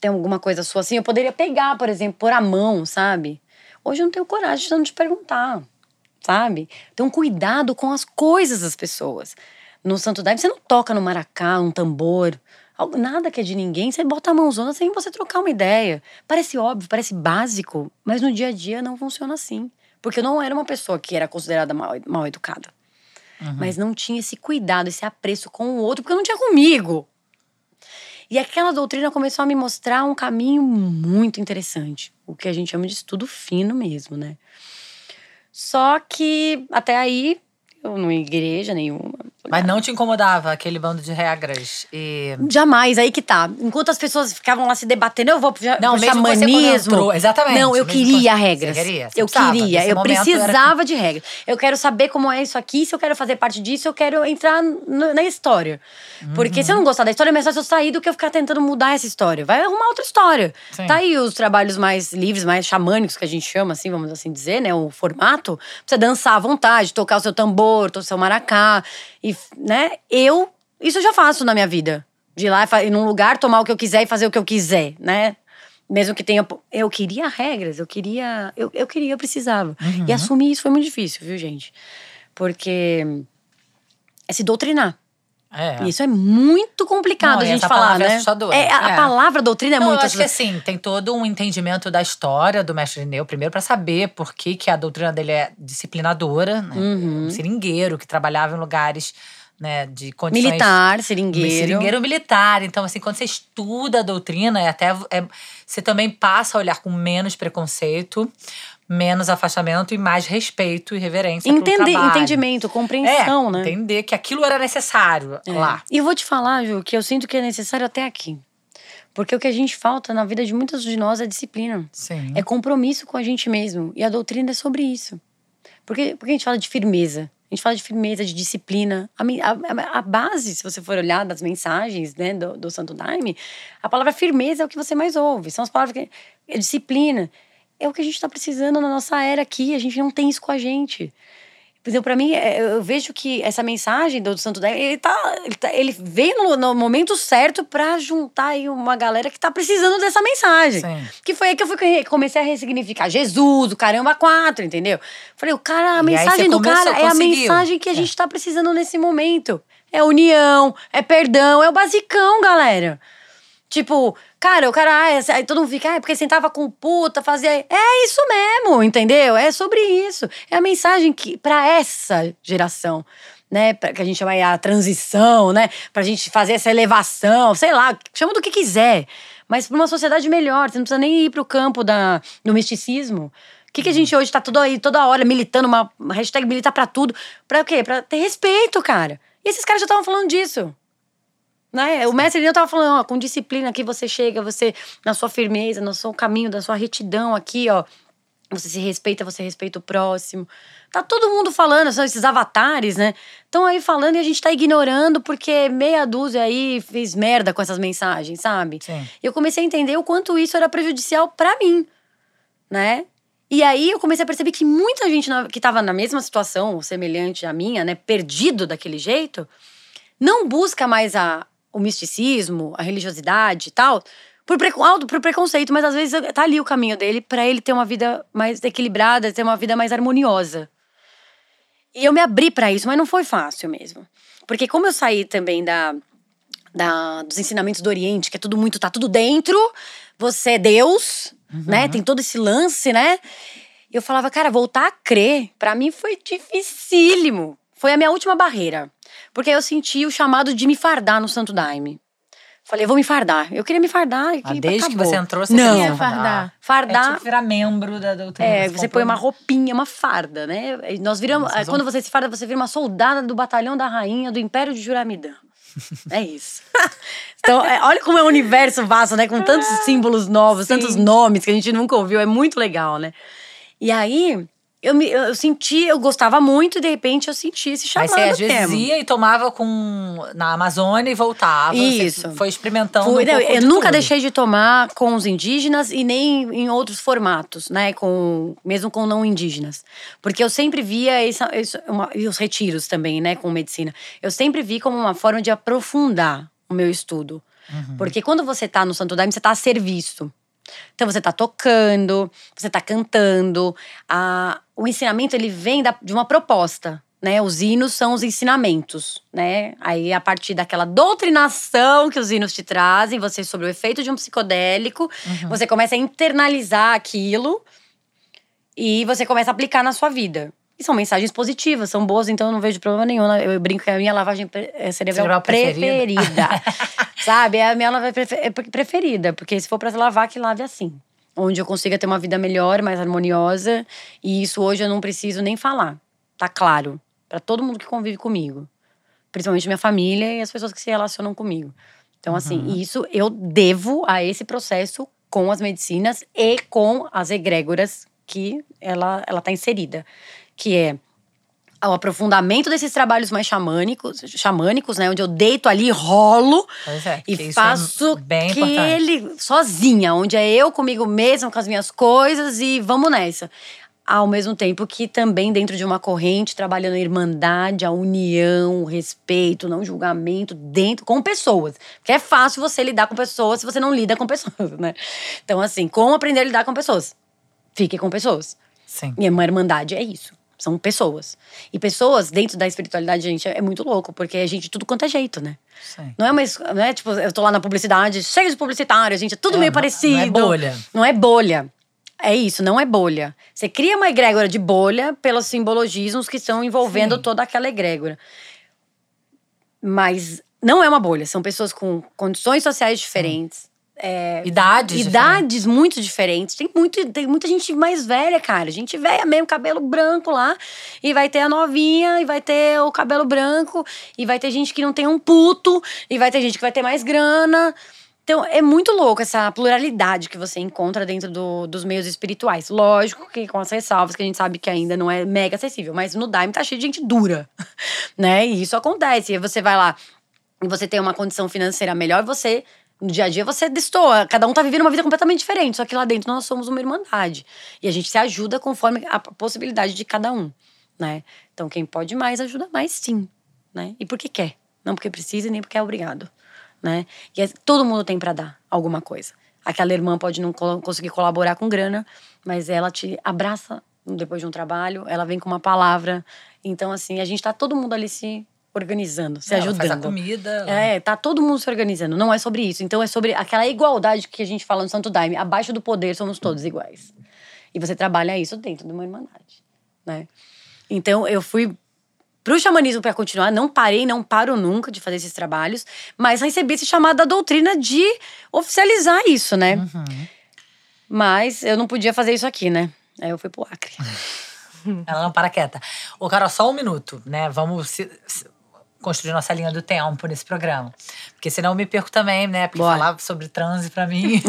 tem alguma coisa sua assim, eu poderia pegar, por exemplo, por a mão, sabe? Hoje eu não tenho coragem de não te perguntar, sabe? Então, cuidado com as coisas das pessoas. No Santo Daime, você não toca no maracá, um tambor, nada que é de ninguém, você bota a mãozona sem você trocar uma ideia. Parece óbvio, parece básico, mas no dia a dia não funciona assim. Porque eu não era uma pessoa que era considerada mal, mal educada. Mas não tinha esse cuidado, esse apreço com o outro, porque não tinha comigo. E aquela doutrina começou a me mostrar um caminho muito interessante. O que a gente chama de estudo fino mesmo, né? Só que até aí, eu não ia em igreja nenhuma. Mas não te incomodava aquele bando de regras e... Jamais, aí que tá. Enquanto as pessoas ficavam lá se debatendo, eu vou pro, Não, pro mesmo xamanismo. entrou, exatamente, Não, eu queria regras. Você queria, você eu precisava, queria, nesse eu momento era- precisava de regras. Eu quero saber como é isso aqui, se eu quero fazer parte disso, eu quero entrar no- na história. Porque Uhum. se eu não gostar da história, é fácil eu sair do que eu ficar tentando mudar essa história. Vai arrumar outra história. Sim. Tá aí os trabalhos mais livres, mais xamânicos, que a gente chama, assim, vamos assim dizer, né? O formato. Pra você dançar à vontade, tocar o seu tambor, o seu maracá. E, né? Eu, isso eu já faço na minha vida. De ir lá e num lugar, tomar o que eu quiser e fazer o que eu quiser, né? Mesmo que tenha. Eu queria regras, eu queria. Eu, eu queria, eu precisava. Uhum. E assumir isso foi muito difícil, viu, gente? Porque é se doutrinar. É. Isso é muito complicado Não, a gente falar, palavra é né? assustadora. É, a, É. palavra doutrina é Não, muito eu acho que assim, tem todo um entendimento da história do mestre Neu, primeiro para saber por que, que a doutrina dele é disciplinadora, né? Uhum. Um seringueiro que trabalhava em lugares né, de condições Militar, seringueiro. seringueiro militar. Então, assim, quando você estuda a doutrina, é até é, você também passa a olhar com menos preconceito, menos afastamento e mais respeito e reverência Entender, entendimento, compreensão, é, né? entender que aquilo era necessário É. lá. E eu vou te falar, Ju, que eu sinto que é necessário até aqui. Porque o que a gente falta na vida de muitas de nós é disciplina. Sim. É compromisso com a gente mesmo. E a doutrina é sobre isso. Porque, porque a gente fala de firmeza. A gente fala de firmeza, de disciplina. A, a- a base, se você for olhar das mensagens né, do, do Santo Daime, a palavra firmeza é o que você mais ouve. São as palavras que. É disciplina. É o que a gente está precisando na nossa era aqui. A gente não tem isso com a gente. Por exemplo, pra mim, é, eu vejo que essa mensagem do Santo Daime, ele, tá, ele, tá- ele veio no, no momento certo pra juntar aí uma galera que tá precisando dessa mensagem. Sim. Que foi aí que eu fui, comecei a ressignificar Jesus, o caramba quatro, entendeu? Falei, o cara, a E mensagem do começou, cara é a conseguiu. mensagem que a É. gente tá precisando nesse momento. É união, é perdão, é o basicão, galera. Tipo, cara, o cara, ah, essa- aí todo mundo fica, ah, é porque sentava com puta, fazia. É isso mesmo, entendeu? É sobre isso. É a mensagem que, pra essa geração, né? Pra, que a gente chama aí a transição, né? Pra gente fazer essa elevação, sei lá, chama do que quiser. Mas pra uma sociedade melhor, você não precisa nem ir pro campo da, do misticismo. O que, que a gente hoje tá tudo aí, toda hora militando, uma, uma hashtag militar pra tudo? Pra quê? Pra ter respeito, cara. E esses caras já estavam falando disso. Né? O mestre Neu tava falando, ó, com disciplina aqui você chega, você, na sua firmeza, no seu caminho, da sua retidão aqui, ó. Você se respeita, você respeita o próximo. Tá todo mundo falando, são esses avatares, né? Estão aí falando e a gente tá ignorando porque meia dúzia aí fez merda com essas mensagens, sabe? Sim. E eu comecei a entender o quanto isso era prejudicial pra mim, né? E aí eu comecei a perceber que muita gente que tava na mesma situação, semelhante à minha, né, perdido daquele jeito, não busca mais a, o misticismo, a religiosidade e tal, por, preco- alto- por preconceito, mas às vezes tá ali o caminho dele pra ele ter uma vida mais equilibrada, ter uma vida mais harmoniosa. E eu me abri pra isso, mas não foi fácil mesmo. Porque como eu saí também da, da- dos ensinamentos do Oriente, que é tudo muito, tá tudo dentro, você é Deus, né? Tem todo esse lance, né? Eu falava, cara, voltar a crer, pra mim foi dificílimo. Foi a minha última barreira. Porque eu senti o chamado de me fardar no Santo Daime. Falei, eu vou me fardar. Eu queria me fardar. E que desde que acabou. você entrou, você Não. queria Fardar. Fardar. É tipo virar membro da doutrina. É, você põe uma roupinha, uma farda, né? E Nós viramos. Vocês vão- Quando você se farda, você vira uma soldada do batalhão da rainha do Império de Juramidã. *laughs* É isso. Então, é, olha como é um universo vasto, né? Com tantos símbolos novos, tantos nomes que a gente nunca ouviu. É muito legal, né? E aí, eu, me, eu senti, eu gostava muito e de repente eu senti esse chamado você às vezes ia e tomava com na Amazônia e voltava. Isso. Foi experimentando. Fui, um não, eu de nunca tudo. deixei de tomar com os indígenas e nem em outros formatos, né? Com, mesmo com não indígenas. Porque eu sempre via essa, esse- uma- e os retiros também, né? Com medicina. Eu sempre vi como uma forma de aprofundar o meu estudo. Porque quando você tá no Santo Daime, você tá a serviço. Então você tá tocando, você tá cantando. A, o ensinamento ele vem da- de uma proposta. Né, os hinos são os ensinamentos, né? Aí a partir daquela doutrinação que os hinos te trazem, você sobre o efeito de um psicodélico, você começa a internalizar aquilo e você começa a aplicar na sua vida. E são mensagens positivas, são boas, então eu não vejo problema nenhum. né? Eu brinco que é a minha lavagem eh, cerebral, preferida. preferida. *laughs* Sabe? É a minha lavagem é preferida, porque se for pra lavar, que lave assim. Onde eu consiga ter uma vida melhor, mais harmoniosa. E isso hoje eu não preciso nem falar. Tá claro. Pra todo mundo que convive comigo. Principalmente minha família e as pessoas que se relacionam comigo. Então, assim, isso eu devo a esse processo com as medicinas e com as egrégoras que ela, ela tá inserida. Que é o aprofundamento desses trabalhos mais xamânicos, xamânicos, né? Onde eu deito ali, rolo é, e é faço bem que importante. ele sozinha, onde é eu comigo mesma, com as minhas coisas e vamos nessa. Ao mesmo tempo que também dentro de uma corrente, trabalhando a irmandade, a união, o respeito, não julgamento, dentro, com pessoas. Porque é fácil você lidar com pessoas se você não lida com pessoas, né? Então, assim, como aprender a lidar com pessoas? Fique com pessoas. Sim. E irmandade é isso. São pessoas. E pessoas dentro da espiritualidade, gente, é muito louco, porque a gente tudo quanto é jeito, né? Sim. Não é uma. Não é tipo, eu tô lá na publicidade, cheio de publicitário, gente, é tudo É, meio não- parecido. não é bolha. Não é bolha. É isso, não é bolha. Você cria uma egrégora de bolha pelos simbologismos que estão envolvendo Sim. toda aquela egrégora. Mas não é uma bolha, são pessoas com condições sociais diferentes. É, Idades. diferentes. idades muito diferentes. Tem, muito, tem muita gente mais velha, cara. Gente velha mesmo, cabelo branco lá. E vai ter a novinha, e vai ter o cabelo branco. E vai ter gente que não tem um puto. E vai ter gente que vai ter mais grana. Então, é muito louco essa pluralidade que você encontra dentro do- dos meios espirituais. Lógico que com as ressalvas, que a gente sabe que ainda não é mega acessível. Mas no Daime tá cheio de gente dura, *laughs* né? E isso acontece. E você vai lá e você tem uma condição financeira melhor, você no dia a dia você destoa. Cada um tá vivendo uma vida completamente diferente, só que lá dentro nós somos uma irmandade. E a gente se ajuda conforme a possibilidade de cada um, né? Então quem pode mais ajuda mais sim, né? E porque quer, não porque precisa e nem porque é obrigado, né? E é- todo mundo tem para dar alguma coisa. Aquela irmã pode não conseguir colaborar com grana, mas ela te abraça depois de um trabalho, ela vem com uma palavra. Então assim, a gente tá todo mundo ali se organizando, se Ela ajudando. Faz a comida. É, tá todo mundo se organizando. Não é sobre isso. Então é sobre aquela igualdade que a gente fala no Santo Daime. Abaixo do poder somos todos iguais. E você trabalha isso dentro de uma irmandade, né? Então eu fui pro xamanismo para continuar, não parei, não paro nunca de fazer esses trabalhos, mas recebi esse chamado da doutrina de oficializar isso, né? Uhum. Mas eu não podia fazer isso aqui, né? Aí eu fui pro Acre. *laughs* Ela não para quieta. Ô, Carol, só um minuto, né? Vamos se- se- construir nossa linha do tempo nesse programa. Porque senão eu me perco também, né? Porque Bora. falar sobre transe pra mim.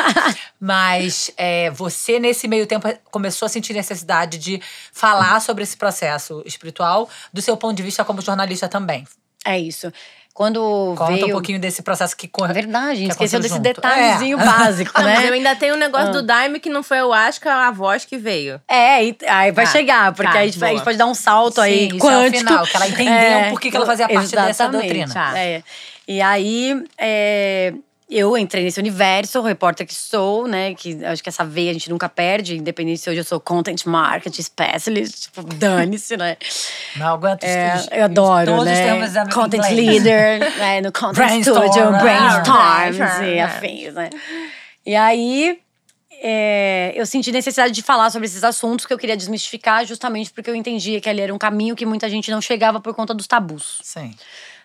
*laughs* Mas é, você, nesse meio tempo, começou a sentir necessidade de falar sobre esse processo espiritual do seu ponto de vista como jornalista também. é isso. Quando Conta veio... um pouquinho desse processo que corre. É verdade, a gente que esqueceu desse junto. detalhezinho É. básico, *laughs* Ah, né? mas eu ainda tenho um negócio do Daime que não foi eu acho que é a voz que veio. É, e- aí vai Tá, chegar, porque tá, aí a gente, a gente pode dar um salto aí Sim, isso é o quântico. final, que ela entendeu por que ela fazia parte dessa doutrina. Tá. É. E aí, é, eu entrei nesse universo, repórter que sou, né? Que acho que essa veia a gente nunca perde, independente se hoje eu sou content marketing specialist, tipo, dane-se, né? Não aguento É, os- eu adoro, todos os né? Content leader, né? No Content Brainstorm, Studio, né? brainstorms Brainstorm, e né? afins, né? E aí, é, eu senti necessidade de falar sobre esses assuntos que eu queria desmistificar, justamente porque eu entendia que ali era um caminho que muita gente não chegava por conta dos tabus, Sim.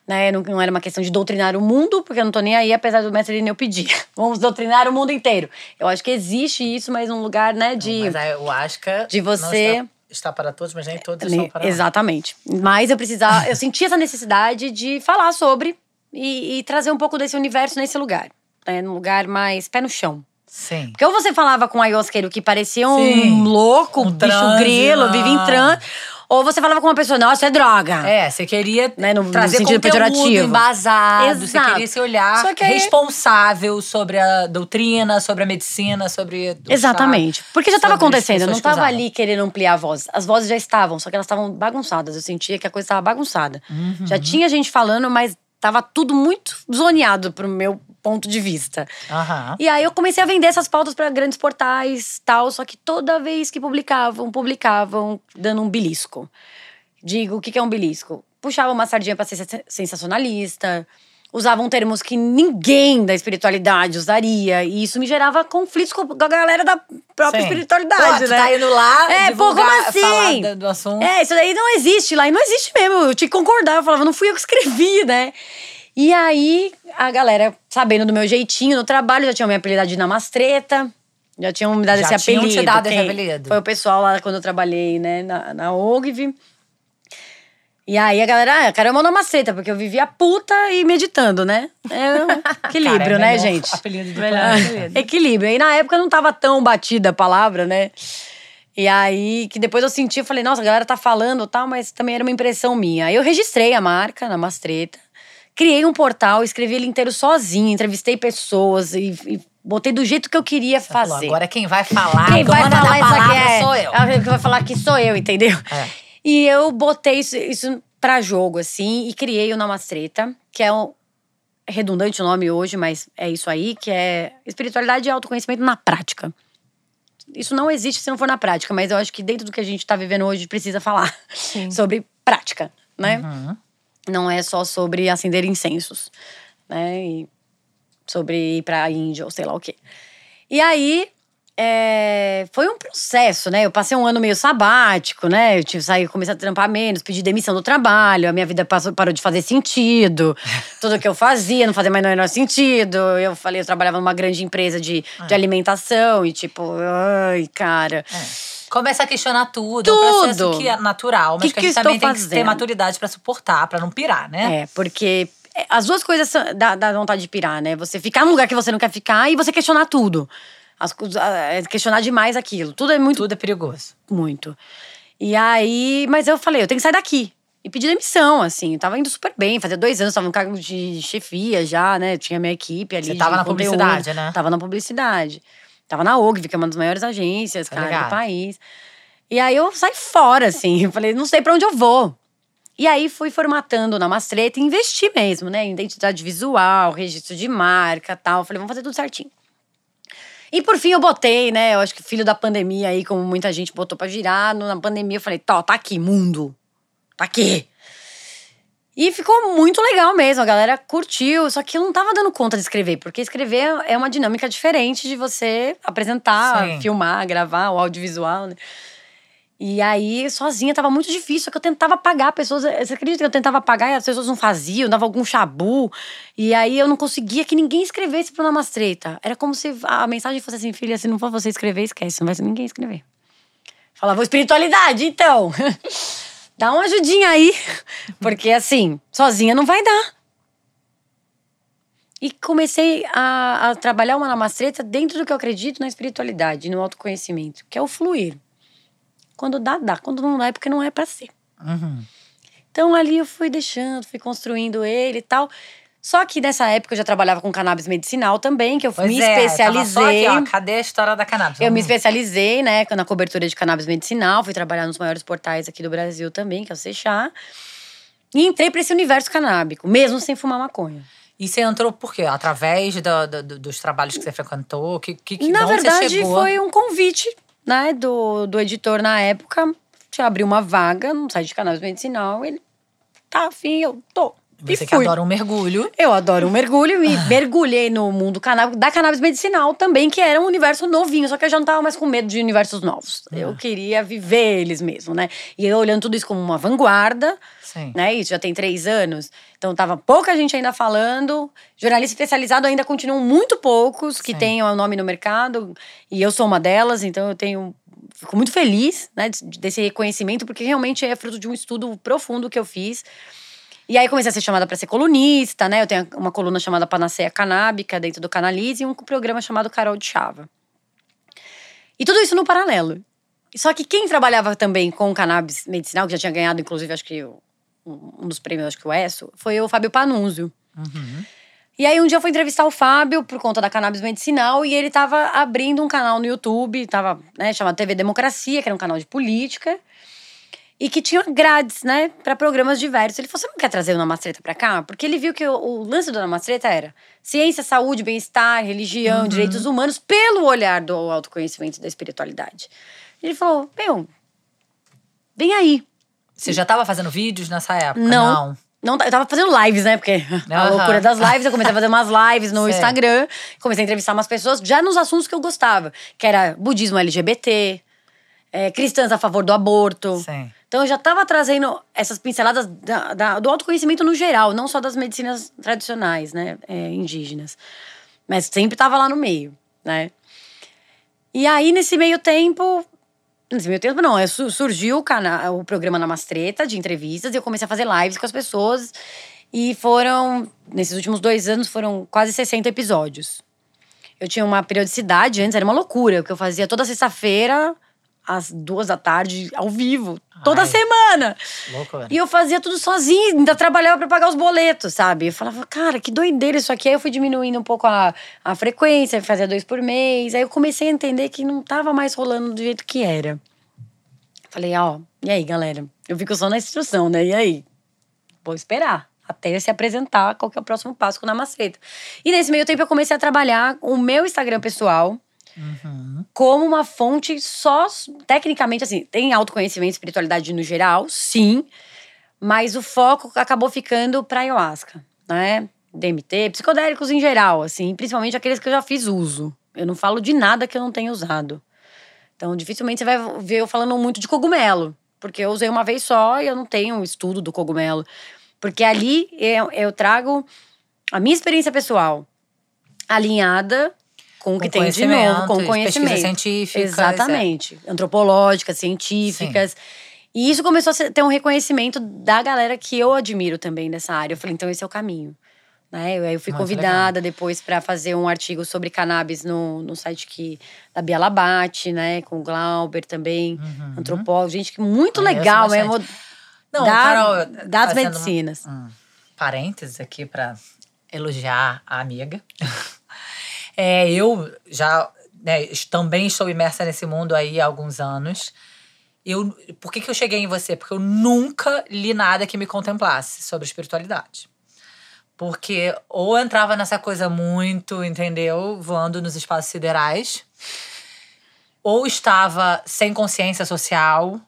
Né? Não, não era uma questão de doutrinar o mundo, porque eu não tô nem aí, apesar do mestre Irineu pedir. *laughs* Vamos doutrinar o mundo inteiro. Eu acho que existe isso, mas num lugar, né, de. Mas aí eu acho que de você- está, para todos, mas nem todos estão para nós. Exatamente. Mas eu precisava, eu senti essa necessidade de falar sobre e, e trazer um pouco desse universo nesse lugar. Né? Num lugar mais pé no chão. Sim. Porque ou você falava com um ayahuasqueiro que parecia um Sim. louco, Um bicho transe, grilo, vive em transe. Ou você falava com uma pessoa, nossa, é droga. É, você queria Né, no- no trazer sentido conteúdo pejorativo. embasado, você Exato. queria esse olhar que aí- responsável sobre a doutrina, sobre a medicina, sobre... Exatamente. Porque já estava acontecendo, eu não estava ali querendo ampliar a voz. As vozes já estavam, só que elas estavam bagunçadas. Eu sentia que a coisa estava bagunçada. Uhum. Já tinha gente falando, mas estava tudo muito zoneado pro meu ponto de vista. Aham. E aí eu comecei a vender essas pautas para grandes portais, tal, só que toda vez que publicavam, publicavam dando um belisco. Digo, o que que é um belisco? Puxavam uma sardinha para ser sen- sensacionalista, usavam termos que ninguém da espiritualidade usaria, e isso me gerava conflitos com a galera da própria Sim. espiritualidade, Pô, né? tá indo lá É, pô, divulgar, como assim? falar do assunto. É, isso daí não existe lá. E não existe mesmo. Eu tinha que concordar. Eu falava, não fui eu que escrevi, né? E aí, a galera, sabendo do meu jeitinho no trabalho, já tinham me apelidado de Namastreta. Já tinham me dado Já esse apelido. te dado esse apelido. Foi o pessoal lá quando eu trabalhei, né, na, na OGV. E aí a galera, ah, caramba, Namastreta, porque eu vivia puta e meditando, né? É um *laughs* equilíbrio, Cara, é né, gente? apelido do Melhor planeta. Equilíbrio. E na época não tava tão batida a palavra, né? E aí, que depois eu senti, eu falei, nossa, a galera tá falando e tal, mas também era uma impressão minha. Aí eu registrei a marca na Mastreta, criei um portal, escrevi ele inteiro sozinha, entrevistei pessoas e, e botei do jeito que eu queria Falou, fazer. Agora quem vai falar, Quem vai falar da aqui palavra é, sou eu. é Quem vai falar aqui sou eu, entendeu? É. E eu botei isso, isso pra jogo, assim, e criei o Namastreta, que é um é redundante o nome hoje, mas é isso aí, que é espiritualidade e autoconhecimento na prática. Isso não existe se não for na prática, mas eu acho que dentro do que a gente tá vivendo hoje precisa falar *laughs* sobre prática, né? Uhum. Não é só sobre acender incensos, né? E sobre ir pra Índia ou sei lá o quê. E aí, é, foi um processo, né? Eu passei um ano meio sabático, né? Eu tive, saí, comecei a trampar menos, pedi demissão do trabalho, a minha vida passou, parou de fazer sentido. *laughs* Tudo que eu fazia não fazia mais o menor sentido. Eu falei, eu trabalhava numa grande empresa de, Ah. de alimentação e tipo, ai, cara. Começa a questionar tudo. É um Tudo. processo que é natural, mas Que que, a que gente também tem que ter maturidade pra suportar, pra não pirar, né? É, porque é, as duas coisas dá, dá vontade de pirar, né? Você ficar num lugar que você não quer ficar e você questionar tudo. As, é, questionar demais aquilo. Tudo é muito, Tudo é perigoso. muito. E aí, mas eu falei, eu tenho que sair daqui. E pedi demissão, assim. Eu tava indo super bem, fazia dois anos, tava no cargo de chefia já, né? Tinha minha equipe ali. Você tava na conteúdo. publicidade, né? Tava na publicidade. Tava na OGV, que é uma das maiores agências, Tá cara, ligado. do país. E aí eu saí fora, assim. Eu *laughs* falei, não sei pra onde eu vou. E aí fui formatando na Mastreta e investi mesmo, né? Em identidade visual, registro de marca tal. Falei, vamos fazer tudo certinho. E por fim eu botei, né? Eu acho que filho da pandemia aí, como muita gente botou pra girar, na pandemia eu falei, tá, tá aqui, mundo. Tá aqui. E ficou muito legal mesmo, a galera curtiu, só que eu não tava dando conta de escrever, porque escrever é uma dinâmica diferente de você apresentar, Sim. filmar, gravar, o audiovisual, né? E aí, sozinha, tava muito difícil, só que eu tentava pagar pessoas. Você acredita que eu tentava pagar e as pessoas não faziam, dava algum chabu. E aí eu não conseguia que ninguém escrevesse pro Namastreta. Era como se a mensagem fosse assim: filha, se não for você escrever, esquece, não vai ser ninguém escrever. Falava espiritualidade, então. *laughs* Dá uma ajudinha aí. *laughs* Porque assim, sozinha não vai dar. E comecei a, a trabalhar uma namastreta dentro do que eu acredito na espiritualidade, no autoconhecimento, que é o fluir. Quando dá, dá. Quando não dá, é porque não é pra ser. Uhum. Então ali eu fui deixando, fui construindo ele e tal. Só que nessa época eu já trabalhava com cannabis medicinal também, que eu Pois me é, especializei. Aqui, ó, cadê a história da cannabis? Eu me especializei, né, na cobertura de cannabis medicinal, fui trabalhar nos maiores portais aqui do Brasil também, que é o Seixá. E entrei pra esse universo canábico, mesmo sem fumar maconha. E você entrou por quê? Através do- do- do- dos trabalhos que você frequentou? Que, que, que, Na verdade, foi um convite, né, do, do editor na época. Tinha abriu uma vaga no site de cannabis medicinal. Ele tá afim, eu tô. Você que adora um mergulho. Eu adoro um mergulho e mergulhei no mundo da cannabis medicinal também, que era um universo novinho, só que eu já não tava mais com medo de universos novos. Eu queria viver eles mesmo, né? E eu olhando tudo isso como uma vanguarda, Sim. né? Isso já tem três anos. Então tava pouca gente ainda falando. Jornalista especializado ainda continuam muito poucos que Sim. tenham o nome no mercado. E eu sou uma delas, então eu tenho. Fico muito feliz né, de- desse reconhecimento, porque realmente é fruto de um estudo profundo que eu fiz. E aí comecei a ser chamada para ser colunista, né? Eu tenho uma coluna chamada Panaceia Canábica dentro do Canalize e um programa chamado Carol de Chava. E tudo isso no paralelo. Só que quem trabalhava também com cannabis medicinal, que já tinha ganhado, inclusive, acho que um dos prêmios, acho que o ESSO, foi o Fábio Panunzio. E aí um dia eu fui entrevistar o Fábio por conta da cannabis medicinal e ele tava abrindo um canal no YouTube, tava, né, chamado TV Democracia, que era um canal de política. E que tinha grades, né, para programas diversos. Ele falou: você não quer trazer o Namastreta pra cá? Porque ele viu que o, o lance do Namastreta era ciência, saúde, bem-estar, religião, direitos humanos, pelo olhar do autoconhecimento e da espiritualidade. Ele falou: meu, vem aí. Você já tava fazendo vídeos nessa época? Não. Não, eu tava fazendo lives, né? Porque a loucura das lives, eu comecei a fazer umas lives no *laughs* Certo. Instagram, comecei a entrevistar umas pessoas já nos assuntos que eu gostava, que era budismo LGBT, é, cristãs a favor do aborto. Sim. Então eu já tava trazendo essas pinceladas da- da- do autoconhecimento no geral, não só das medicinas tradicionais, né? é, indígenas. Mas sempre tava lá no meio, né? E aí, nesse meio tempo. Nesse meio tempo, não. é, su- Surgiu o, cana o programa Namastreta de entrevistas e eu comecei a fazer lives com as pessoas. E foram. Nesses últimos dois anos, foram quase 60 episódios. Eu tinha uma periodicidade antes, era uma loucura, porque eu fazia toda sexta-feira, às duas da tarde, ao vivo. Toda Ai. semana! E eu fazia tudo sozinha, ainda trabalhava pra pagar os boletos, sabe? Eu falava, cara, que doideira isso aqui. Aí eu fui diminuindo um pouco a, a frequência, fazia dois por mês. Aí eu comecei a entender que não tava mais rolando do jeito que era. Falei, ó, e aí, galera? Eu fico só na instrução, né? E aí? Vou esperar até se apresentar qual que é o próximo passo com o Namaceta. E nesse meio tempo eu comecei a trabalhar o meu Instagram pessoal como uma fonte só, tecnicamente, assim, tem autoconhecimento e espiritualidade no geral, sim, mas o foco acabou ficando pra ayahuasca, né? DMT, psicodélicos em geral, assim, principalmente aqueles que eu já fiz uso. Eu não falo de nada que eu não tenha usado. Então, dificilmente você vai ver eu falando muito de cogumelo, porque eu usei uma vez só e eu não tenho um estudo do cogumelo. Porque ali eu, eu trago a minha experiência pessoal alinhada com o que tem de novo, com conhecimento, pesquisas científicas, Exatamente. Antropológicas, científicas. E isso começou a ter um reconhecimento da galera que eu admiro também nessa área. Eu falei, então esse é o caminho. Né? Eu, aí eu fui Muito convidada depois para fazer um artigo sobre cannabis no, no site que, da Bia Labate, né? Com o Glauber também, antropólogo. Gente, que muito Conheço legal bastante. mesmo. Não, da- Carol, das um- medicinas. Um parênteses aqui pra elogiar a amiga. É, eu já né, também estou imersa nesse mundo aí há alguns anos. Eu, por que, que eu cheguei em você? Porque eu nunca li nada que me contemplasse sobre espiritualidade. Porque ou entrava nessa coisa muito, entendeu? Voando nos espaços siderais, ou estava sem consciência social,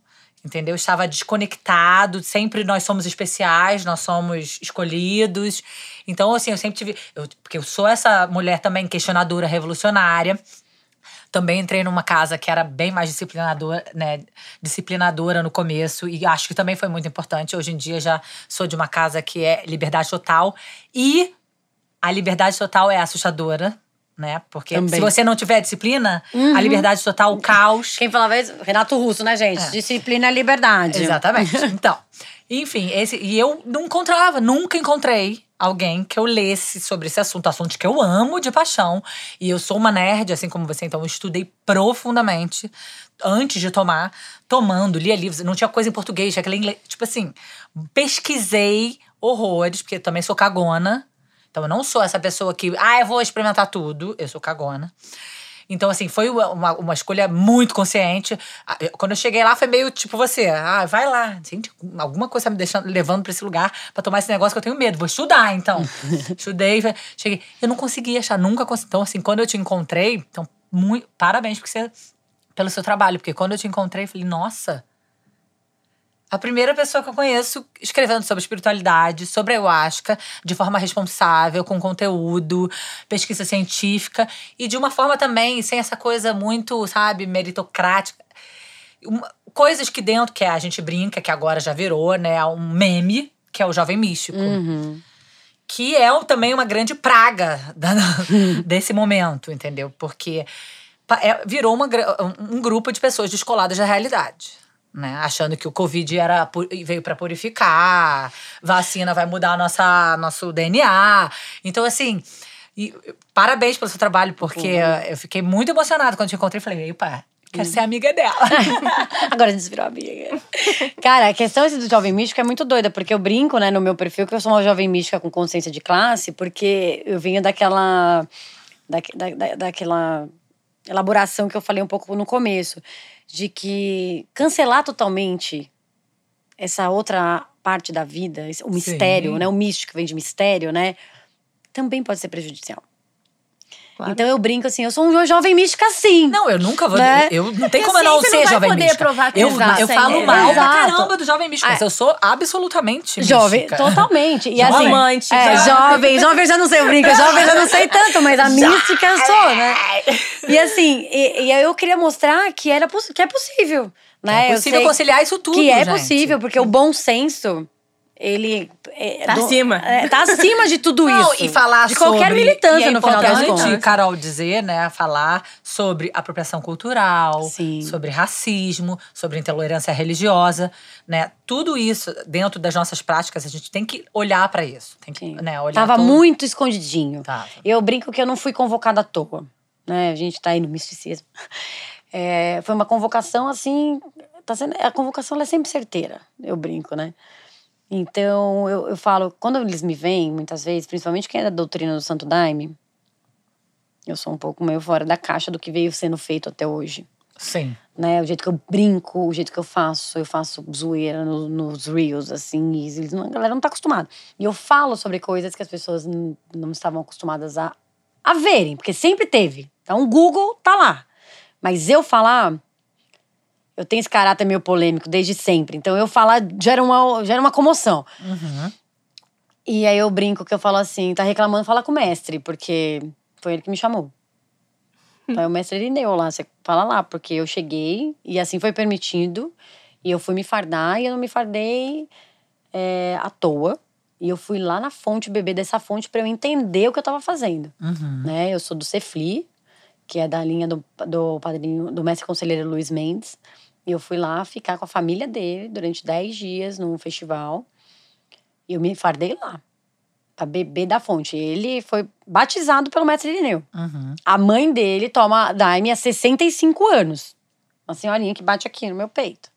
entendeu? Estava desconectado. Sempre nós somos especiais, nós somos escolhidos. Então, assim, eu sempre tive. eu- porque eu sou essa mulher também questionadora, revolucionária. Também entrei numa casa que era bem mais disciplinadora, né? Disciplinadora no começo. E acho que também foi muito importante. Hoje em dia já sou de uma casa que é liberdade total. E a liberdade total é assustadora, né? Porque Também. se você não tiver disciplina, a liberdade total, o caos. Quem falava isso? Renato Russo, né, gente? Disciplina é liberdade. Exatamente. Então, enfim, esse, e eu não encontrava, nunca encontrei alguém que eu lesse sobre esse assunto, assunto que eu amo de paixão. E eu sou uma nerd, assim como você, então eu estudei profundamente antes de tomar, tomando, lia livros, não tinha coisa em português, tinha aquele inglês. Tipo assim, pesquisei horrores, porque também sou cagona. Então eu não sou essa pessoa que, ah, eu vou experimentar tudo. Eu sou cagona. Então, assim, foi uma, uma, escolha muito consciente. Ah, Quando eu cheguei lá, foi meio tipo você. Ah, vai lá. Gente, alguma coisa tá me deixando, levando pra esse lugar pra tomar esse negócio que eu tenho medo. Vou estudar, então. *laughs* Estudei, cheguei. Eu não consegui achar, nunca consegui. Então, assim, quando eu te encontrei, então, muito, parabéns porque você, pelo seu trabalho. Porque quando eu te encontrei, eu falei, nossa. A primeira pessoa que eu conheço escrevendo sobre espiritualidade, sobre ayahuasca, de forma responsável, com conteúdo, pesquisa científica e de uma forma também sem essa coisa muito, sabe, meritocrática. Coisas que dentro que a gente brinca, que agora já virou, né, um meme, que é o jovem místico Uhum. que é também uma grande praga da- *laughs* desse momento, entendeu? Porque é- virou uma um, um grupo de pessoas descoladas da realidade. Né? Achando que o Covid era, veio para purificar, vacina vai mudar nossa, nosso DNA. Então, assim, e- parabéns pelo seu trabalho, porque eu fiquei muito emocionada quando te encontrei. Falei, epa, quero ser amiga dela. *laughs* Agora a gente virou amiga. Cara, a questão esse do jovem místico é muito doida, porque eu brinco, né, no meu perfil que eu sou uma jovem mística com consciência de classe, porque eu venho daquela. Da, da, da- daquela elaboração que eu falei um pouco no começo, de que cancelar totalmente essa outra parte da vida, o mistério, Sim. né, o místico que vem de mistério, né, também pode ser prejudicial. Claro. Então eu brinco assim, eu sou um jovem mística sim. Não, eu nunca vou. Né? Eu não tem como eu assim, não você ser não vai jovem poder mística. provar que eu, exato, eu falo mal pra caramba do jovem místico, mas Ah. eu sou absolutamente Jovem, mística. totalmente. E Jovem. assim, Romântica. É, jovem. Jovem já não sei, eu brinco. Jovem já não sei tanto, mas a *laughs* mística eu sou, né? E assim, e, e eu queria mostrar que, era, que é possível, né? É Eu possível sei conciliar isso tudo, Que é gente. possível, porque o bom senso, ele… É, Tá acima. é, tá acima de tudo *laughs* Não, isso. e falar De qualquer sobre, militância, e é no final das contas. Carol, dizer, né, falar sobre apropriação cultural, Sim. sobre racismo, sobre intolerância religiosa, né? Tudo isso dentro das nossas práticas, a gente tem que olhar pra isso. Tem que, Sim. né, olhar Tava todo- muito escondidinho. Tava. Eu brinco que eu não fui convocada à toa. Né? A gente tá aí no misticismo. *laughs* É, foi uma convocação assim. Tá sendo, a convocação ela é sempre certeira, eu brinco, né? Então, eu, eu falo, quando eles me veem, muitas vezes, principalmente quem é da doutrina do Santo Daime, eu sou um pouco meio fora da caixa do que veio sendo feito até hoje Sim. né? O jeito que eu brinco, o jeito que eu faço, eu faço zoeira no- nos reels, assim, e eles não, a galera não tá acostumada. E eu falo sobre coisas que as pessoas não estavam acostumadas a, a verem, porque sempre teve. Então, o Google tá lá. Mas eu falar, eu tenho esse caráter meio polêmico desde sempre. Então, eu falar gera uma, gera uma comoção. Uhum. E aí eu brinco que eu falo assim, tá reclamando, fala com o mestre, porque foi ele que me chamou. *laughs* Então o mestre Irineu lá, você fala lá, porque eu cheguei e assim foi permitido. E eu fui me fardar e eu não me fardei é, à toa. E eu fui lá na fonte beber dessa fonte para eu entender o que eu tava fazendo. Uhum. Né? Eu sou do Cefli, que é da linha do, do padrinho, do mestre conselheiro Luiz Mendes. Eu fui lá ficar com a família dele durante 10 dias num festival. E eu me fardei lá, pra beber da fonte. Ele foi batizado pelo mestre Irineu. Uhum. A mãe dele toma Daime há 65 anos. Uma senhorinha que bate aqui no meu peito.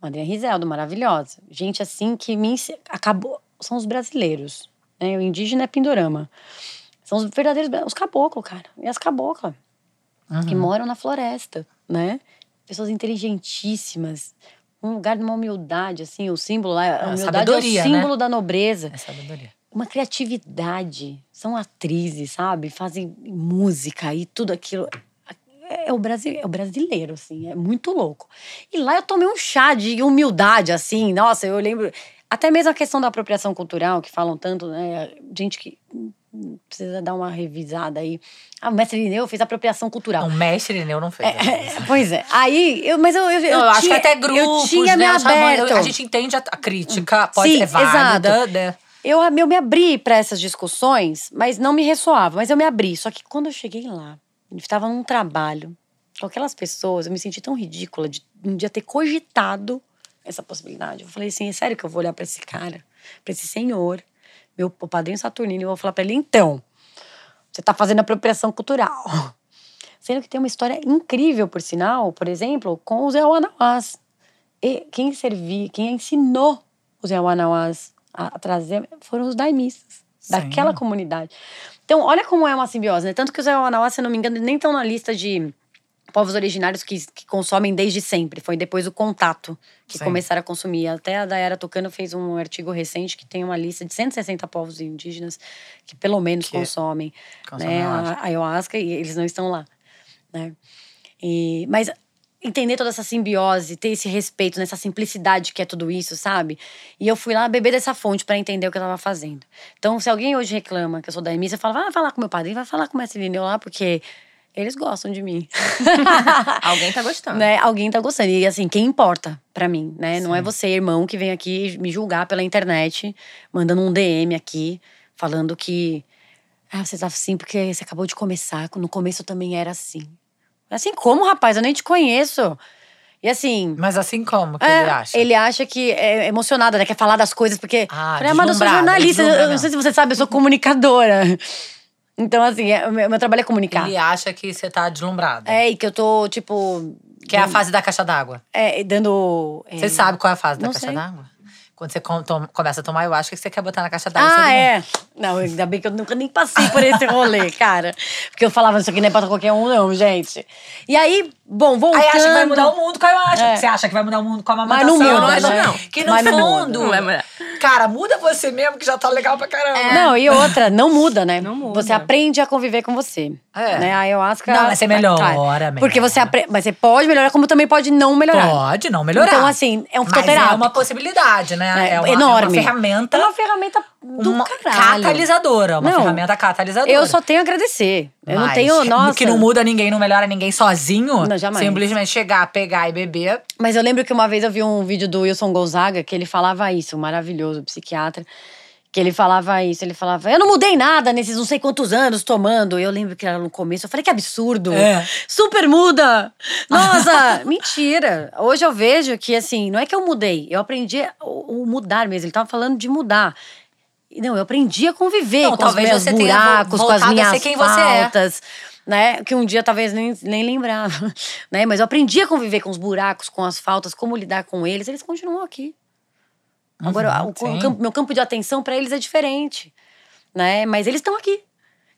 Madrinha Riseldo, maravilhosa. Gente assim que me acabou. São os brasileiros. Né? O indígena é Pindorama. São os verdadeiros. Os caboclos, cara. E as caboclas. Que Uhum. moram na floresta, né? Pessoas inteligentíssimas. Um lugar de uma humildade, assim. O símbolo lá. A Ah, humildade é né? o símbolo da nobreza É sabedoria. uma criatividade. São atrizes, sabe? Fazem música e tudo aquilo. É o, Brasil, é o brasileiro, assim, é muito louco. E lá eu tomei um chá de humildade, assim, nossa, eu lembro. Até mesmo a questão da apropriação cultural, que falam tanto, né? Gente que precisa dar uma revisada aí. Ah, o mestre Irineu fez apropriação cultural. Um mestre Irineu não fez. É, pois é. Aí, eu, mas eu, eu, Eu, acho que até grupos, eu tinha né? me aberto. A gente entende a, a crítica, pode Sim, ser válida, né? Eu, eu me abri para essas discussões, mas não me ressoava. Mas eu me abri. Só que quando eu cheguei lá, eu estava num trabalho com aquelas pessoas, eu me senti tão ridícula de um dia ter cogitado essa possibilidade. Eu falei assim: é sério que eu vou olhar para esse cara, para esse senhor, meu o padrinho Saturnino, e eu vou falar para ele: então, você está fazendo apropriação cultural. *laughs* Sendo que tem uma história incrível, por sinal, por exemplo, com os Ewanawás. E quem serviu, quem ensinou os Ewanawás a, a trazer foram os daimistas daquela comunidade. Então, olha como é uma simbiose, né? Tanto que os Ewanawás, se eu não me engano, nem estão na lista de povos originários que, que consomem desde sempre. Foi depois o contato que Sim. começaram a consumir. Até a Dayara Tucano fez um artigo recente que tem uma lista de 160 povos indígenas que pelo menos Que consomem consomem né, a ayahuasca e eles não estão lá, né? E, mas entender toda essa simbiose, ter esse respeito, nessa simplicidade que é tudo isso, sabe? E eu fui lá beber dessa fonte pra entender o que eu tava fazendo. Então, se alguém hoje reclama que eu sou da Emília, fala, vai falar com meu padrinho, vai falar com o mestre Lineu lá, porque eles gostam de mim. *laughs* Alguém tá gostando. né? Alguém tá gostando. E assim, quem importa pra mim, né? Não é você, irmão, que vem aqui me julgar pela internet, mandando um DM aqui, falando que. Ah, você tá assim porque você acabou de começar. No começo eu também era assim. Assim como, rapaz? Eu nem te conheço. E assim. Mas assim como que é, ele acha? Ele acha que é emocionada, né? Quer falar das coisas, porque. Ah, Falei, mas eu sou jornalista. Eu não sei se você sabe, eu sou comunicadora. Então, assim, é- o meu, meu trabalho é comunicar. Ele acha que você tá deslumbrada. É, e que eu tô, tipo. Que é a fase da caixa d'água. é, dando. é, Você sabe qual é a fase da não caixa sei. d'água? Quando você com- tom- começa a tomar ayahuasca, que você quer botar na caixa d'água. Ah, é. Não, ainda bem que eu nunca nem passei por esse rolê, *laughs* cara. Porque eu falava, isso aqui não é pra qualquer um, não, gente. E aí, bom, voltando. Aí acha que vai mudar o mundo com a ayahuasca. É. Você acha que vai mudar o mundo com a Mas amamentação. não muda, mas né? não. Que no Mas não muda. fundo, Não vai mudar. Cara, muda você mesmo, que já tá legal pra caramba. Não, e outra, não muda, né? Não muda. Você aprende a conviver com você. É. Né? A ayahuasca. Não, mas você melhora, Cara, Porque melhora. você aprende. Mas você pode melhorar, como também pode não melhorar. Pode não melhorar. Então, assim, é um Mas fitoterápico. é uma possibilidade, né? É, É, uma, enorme. É uma ferramenta. É uma ferramenta do uma caralho. catalisadora. Uma Não, ferramenta catalisadora. Eu só tenho a agradecer. Eu não Mas tenho. Nossa. Que não muda ninguém, não melhora ninguém sozinho. Não, jamais. Simplesmente chegar, pegar e beber. Mas eu lembro que uma vez eu vi um vídeo do Wilson Gonzaga que ele falava isso, um maravilhoso psiquiatra. Que ele falava isso, ele falava, eu não mudei nada nesses não sei quantos anos tomando. Eu lembro que era no começo, eu falei, que absurdo. É. Super muda! *laughs* Nossa, mentira. Hoje eu vejo que, assim, não é que eu mudei, eu aprendi o mudar mesmo. Ele tava falando de mudar. Não, eu aprendi a conviver Não, com os talvez meus você tenha buracos, com as minhas ser quem você é. faltas, né? Que um dia talvez nem, nem lembrava, *laughs* né? Mas eu aprendi a conviver com os buracos, com as faltas, como lidar com eles. Eles continuam aqui. Agora, Uhum, o sim. campo- meu campo de atenção para eles é diferente, né? Mas eles estão aqui.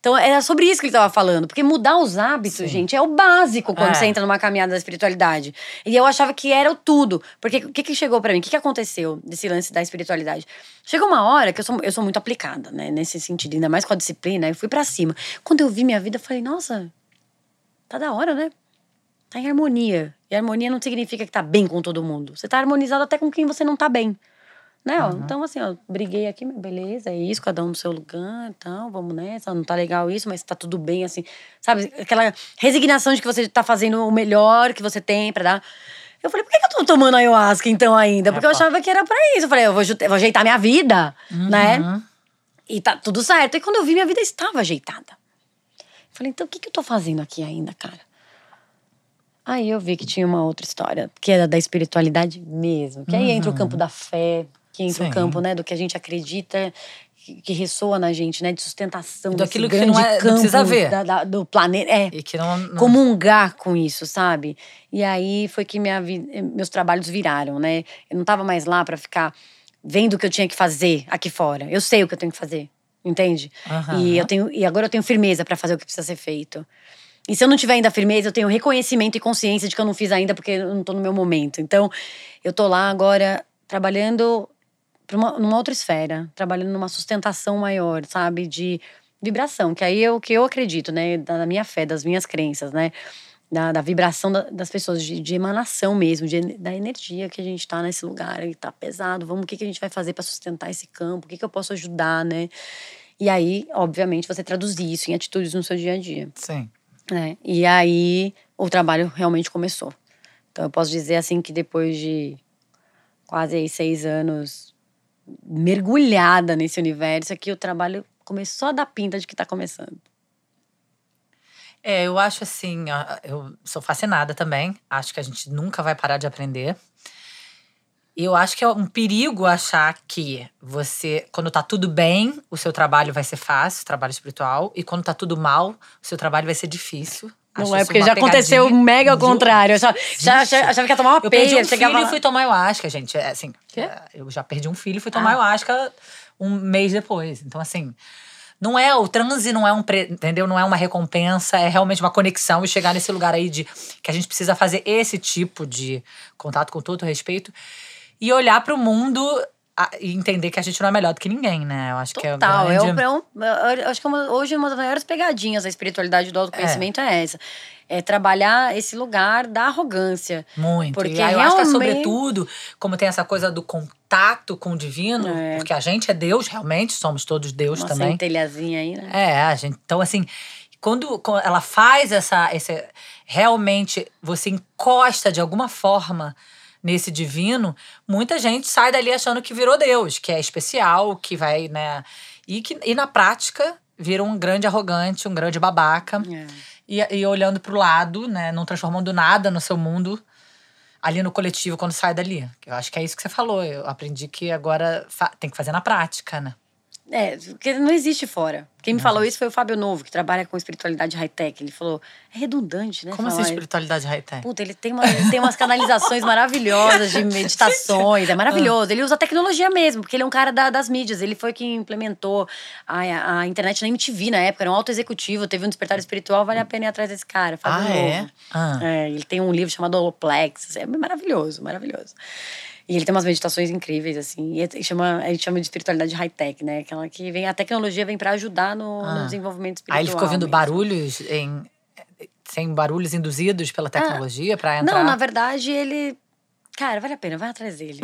Então, era sobre isso que ele estava falando. Porque mudar os hábitos, Sim. gente, é o básico quando É. você entra numa caminhada da espiritualidade. E eu achava que era o tudo. Porque o que, que chegou para mim? O que, que aconteceu desse lance da espiritualidade? Chegou uma hora que eu sou, eu sou muito aplicada, né? Nesse sentido, ainda mais com a disciplina. Eu fui para cima. Quando eu vi minha vida, eu falei, nossa, tá da hora, né? Tá em harmonia. E harmonia não significa que tá bem com todo mundo. Você tá harmonizado até com quem você não tá bem. Né? ó? Então, assim, ó, briguei aqui, beleza, é isso, cada um no seu lugar e tal, vamos nessa, não tá legal isso, mas tá tudo bem, assim, sabe? Aquela resignação de que você tá fazendo o melhor que você tem pra dar. Eu falei, por que, que eu tô tomando ayahuasca então ainda? Porque eu Epa. achava que era pra isso. Eu falei, eu vou, eu vou ajeitar minha vida, né? Uhum. E tá tudo certo. E quando eu vi, minha vida estava ajeitada. Eu falei, então o que, que eu tô fazendo aqui ainda, cara? Aí eu vi que tinha uma outra história, que era da espiritualidade mesmo. Que aí entra o campo da fé, entra Sim. o campo, né, do que a gente acredita, que, ressoa na gente, né, de sustentação Daquilo que não é- não campo precisa ver. da- da- do planeta. É, E que não. não... comungar com isso, sabe? E aí foi que minha meus trabalhos viraram, né? Eu não tava mais lá pra ficar vendo o que eu tinha que fazer aqui fora. Eu sei o que eu tenho que fazer, entende? Aham. E eu tenho e agora eu tenho firmeza pra fazer o que precisa ser feito. E se eu não tiver ainda firmeza, eu tenho reconhecimento e consciência de que eu não fiz ainda porque eu não tô no meu momento. Então, eu tô lá agora trabalhando uma, numa outra esfera, trabalhando numa sustentação maior, sabe? De vibração, que aí é o que eu acredito, né? Da, minha fé, das minhas crenças, né? Da, da vibração da- das pessoas, de, de emanação mesmo, de, da energia que a gente tá nesse lugar, e tá pesado. Vamos, o que, que a gente vai fazer para sustentar esse campo? O que, que eu posso ajudar, né? E aí, obviamente, você traduzir isso em atitudes no seu dia a dia Sim. né? E aí o trabalho realmente começou. Então eu posso dizer assim que depois de quase aí seis anos mergulhada nesse universo, aqui o trabalho começou a dar pinta de que tá começando. É, eu acho assim, eu sou fascinada também. Acho que a gente nunca vai parar de aprender. E eu acho que é um perigo achar que você, quando tá tudo bem, o seu trabalho vai ser fácil, trabalho espiritual, e quando tá tudo mal, o seu trabalho vai ser difícil. Não é porque já aconteceu pegadinha mega ao contrário. Eu já, já, Gente, achava que ia tomar uma Eu perdi peia. um chegava filho lá- e fui tomar ayahuasca, gente. É, assim, Quê? é, eu já perdi um filho e fui tomar Ah. ayahuasca um mês depois. Então, assim, não é o transe, não é um, pre- entendeu? Não é uma recompensa, é realmente uma conexão e chegar nesse lugar aí de que a gente precisa fazer esse tipo de contato com todo respeito e olhar para o mundo a- e entender que a gente não é melhor do que ninguém, né? Eu acho que é o Total. É, grande... um- é um- eu acho que é uma- hoje uma das maiores pegadinhas da espiritualidade do autoconhecimento é, essa. É trabalhar esse lugar da arrogância. Muito. Porque e aí eu acho que é realmente- sobretudo, como tem essa coisa do contato com o divino, É. porque a gente é Deus, realmente, somos todos Deus Uma também. centelhazinha aí, né? É, a gente. Então, assim, quando, quando ela faz essa. Esse, realmente você encosta de alguma forma nesse divino, muita gente sai dali achando que virou Deus, que é especial, que vai, né? E, que, e na prática vira um grande arrogante, um grande babaca. É. E, e olhando pro lado, né? Não transformando nada no seu mundo ali no coletivo quando sai dali. Eu acho que é isso que você falou. Eu aprendi que agora tem que fazer na prática, né? É, porque não existe fora. Quem me falou isso foi o Fábio Novo, que trabalha com espiritualidade high-tech. Ele falou, é redundante, né? Como assim espiritualidade high-tech? Puta, ele tem, uma, ele tem umas canalizações *laughs* maravilhosas de meditações. É *laughs* maravilhoso. Ele usa tecnologia mesmo, porque ele é um cara da- das mídias. Ele foi quem implementou a, a internet na MTV na época. Era um alto executivo, teve um despertar espiritual. Vale a pena ir atrás desse cara, Fábio Ah, Novo. é? Ah. É, ele tem um livro chamado Holoplex. É maravilhoso, maravilhoso. E ele tem umas meditações incríveis, assim. E é- chama, a gente chama de espiritualidade high-tech, né? Aquela que vem, a tecnologia vem pra ajudar no, no Ah. desenvolvimento espiritual. Aí ele ficou ouvindo mesmo. barulhos em. Sem barulhos induzidos pela tecnologia pra entrar. Ah, Não, na verdade, ele. Cara, vale a pena, vai atrás dele.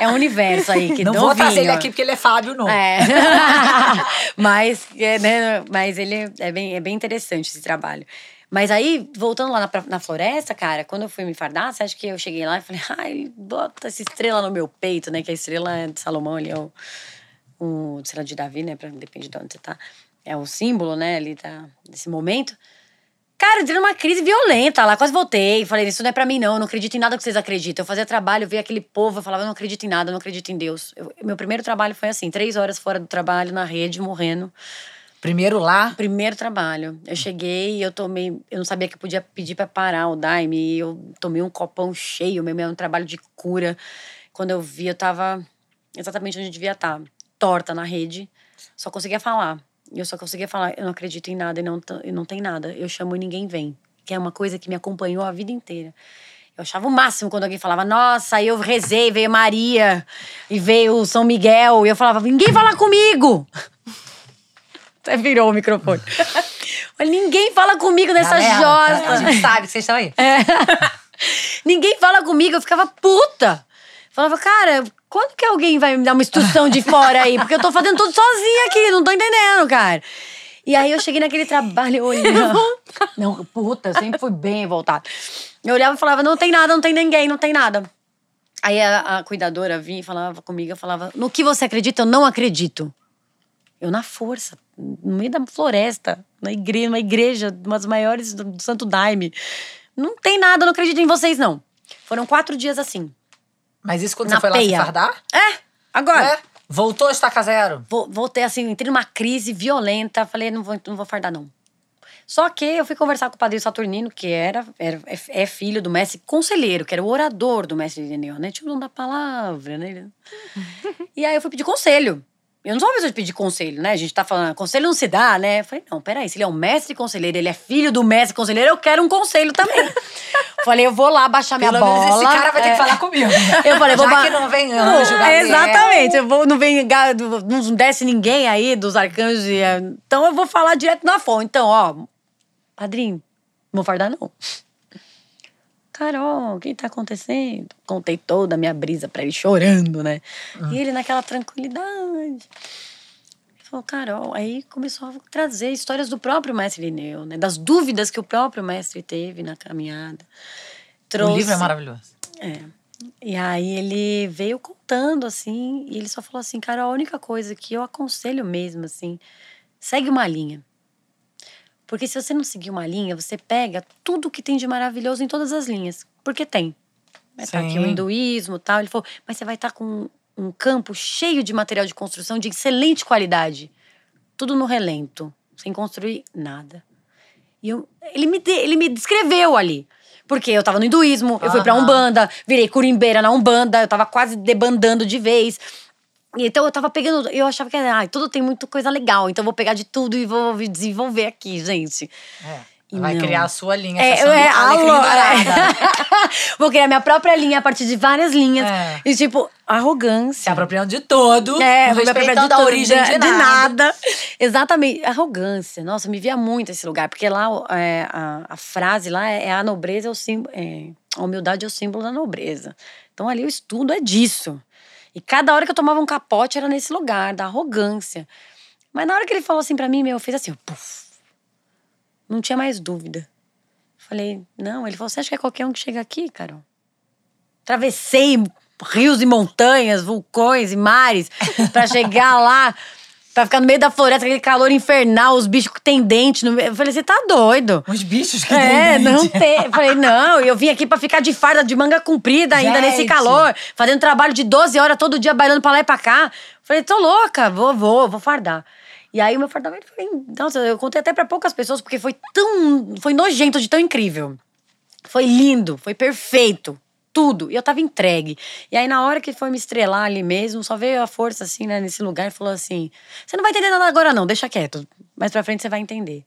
É, é um universo aí que Não vou trazer ele aqui porque ele é Fábio, não. É. *laughs* mas, é, né, mas ele é bem, é bem interessante esse trabalho. Mas aí, voltando lá na, na floresta, cara, quando eu fui me fardar, você acha que eu cheguei lá e falei, *laughs* ai, bota essa estrela no meu peito, né? Que a estrela é de Salomão ali, é o, o estrela de Davi, né? Pra, depende de onde você tá. É o símbolo, né, ali tá, desse momento. Cara, eu entrei numa crise violenta lá, quase voltei. Falei, isso não é pra mim, não. Eu não acredito em nada que vocês acreditam. Eu fazia trabalho, eu via aquele povo, eu falava, eu não acredito em nada, eu não acredito em Deus. Eu- meu primeiro trabalho foi assim, três horas fora do trabalho, na rede, morrendo. Primeiro lá. Primeiro trabalho. Eu cheguei e eu tomei. Eu não sabia que eu podia pedir pra parar o Daime. Eu tomei um copão cheio, mesmo, era um trabalho de cura. Quando eu vi, eu tava exatamente onde eu devia estar. Torta na rede. Só conseguia falar. E eu só conseguia falar, eu não acredito em nada e não, e não tem nada. Eu chamo e ninguém vem. Que é uma coisa que me acompanhou a vida inteira. Eu achava o máximo quando alguém falava, nossa, eu rezei, veio Maria e veio São Miguel. E eu falava, ninguém fala comigo! Até virou o microfone. *laughs* Mas ninguém fala comigo nessa Galera, jossa. A gente sabe que vocês estão aí. É. *laughs* ninguém fala comigo, eu ficava puta. Falava, cara, quando que alguém vai me dar uma instrução de fora aí? Porque eu tô fazendo tudo sozinha aqui, não tô entendendo, cara. E aí eu cheguei naquele trabalho, olhava. Não, puta, eu sempre fui bem voltada. Eu olhava e falava, não tem nada, não tem ninguém, não tem nada. Aí a, a cuidadora vinha e falava comigo, eu falava, no que você acredita, eu não acredito. Eu na força, no meio da floresta, na igreja, uma igreja, uma das maiores do, Santo Daime. Não tem nada, não acredito em vocês, não. Foram quatro dias assim. Mas isso quando Na você foi lá se peia. fardar? É, agora. É. Voltou a estaca zero. Voltei assim, entrei numa crise violenta. Falei, não vou, não vou fardar, não. Só que eu fui conversar com o padre Saturnino, que era, era é, é filho do mestre conselheiro, que era o orador do mestre Ireneu, né? Tipo, não da palavra, né? *laughs* E aí eu fui pedir conselho. Eu não sou uma pessoa de pedir conselho, né? A gente tá falando, conselho não se dá, né? Eu falei, não, peraí, se ele é um mestre conselheiro, ele é filho do mestre conselheiro, eu quero um conselho também. *laughs* falei, eu vou lá baixar minha Pelo bola. menos esse cara vai ter é. que falar comigo. *laughs* Eu falei, vou Já ba- que não vem anjo, Gabriel. Exatamente. Eu vou, não vem não desce ninguém aí dos arcanjos. e, é, Então eu vou falar direto na fonte. Então, ó, padrinho, não vou fardar, não. Carol, o que tá acontecendo? Contei toda a minha brisa pra ele chorando, né? E ele naquela tranquilidade. Falou, Carol, aí começou a trazer histórias do próprio mestre Lineu, né? Das dúvidas que o próprio mestre teve na caminhada. O livro é maravilhoso. É. E aí ele veio contando, assim, e ele só falou assim, cara, a única coisa que eu aconselho mesmo, assim, segue uma linha. Porque se você não seguir uma linha, você pega tudo que tem de maravilhoso em todas as linhas. Porque tem. Vai estar aqui o hinduísmo e tal. Ele falou, mas você vai estar com um campo cheio de material de construção de excelente qualidade. Tudo no relento, sem construir nada. E eu- ele, me ele me descreveu ali. Porque eu tava no hinduísmo, eu fui pra. Umbanda, virei curimbeira na Umbanda, eu tava quase debandando de vez. Então eu tava pegando, eu achava que ah, tudo tem muita coisa legal, então eu vou pegar de tudo e vou desenvolver aqui, gente. É. E Vai não. criar a sua linha. É, é, alô, é. *laughs* Vou criar minha própria linha a partir de várias linhas. É. E tipo, arrogância. Se apropriando de todo. É, vou me apropriar respeitando de a tudo, origem de, de nada. nada. Exatamente. Arrogância. Nossa, me via muito esse lugar. Porque lá é, a, a frase lá é a nobreza é o símbolo. É, a humildade é o símbolo da nobreza. Então ali o estudo é disso. E cada hora que eu tomava um capote era nesse lugar, da arrogância. Mas na hora que ele falou assim pra mim, meu, fez assim, puf. Não tinha mais dúvida. Falei, não. Ele falou, você acha que é qualquer um que chega aqui, Carol? Atravessei rios e montanhas, vulcões e mares pra chegar lá, pra ficar no meio da floresta, aquele calor infernal, os bichos que tem dente. No... meio. Eu falei, você tá doido? Os bichos que É, tem não dente. tem. Eu Falei, não, eu vim aqui pra ficar de farda de manga comprida ainda nesse Gente. calor, fazendo trabalho de 12 horas todo dia, bailando pra lá e pra cá. Falei, tô louca, vou, vou, vou fardar. E aí o meu fardamento foi. Nossa, eu contei até pra poucas pessoas, porque foi tão. Foi nojento de tão incrível. Foi lindo, foi perfeito. Tudo. E eu tava entregue. E aí, na hora que foi me estrelar ali mesmo, só veio a força, assim, né, nesse lugar e falou assim: Você não vai entender nada agora, não, deixa quieto. Mais pra frente você vai entender.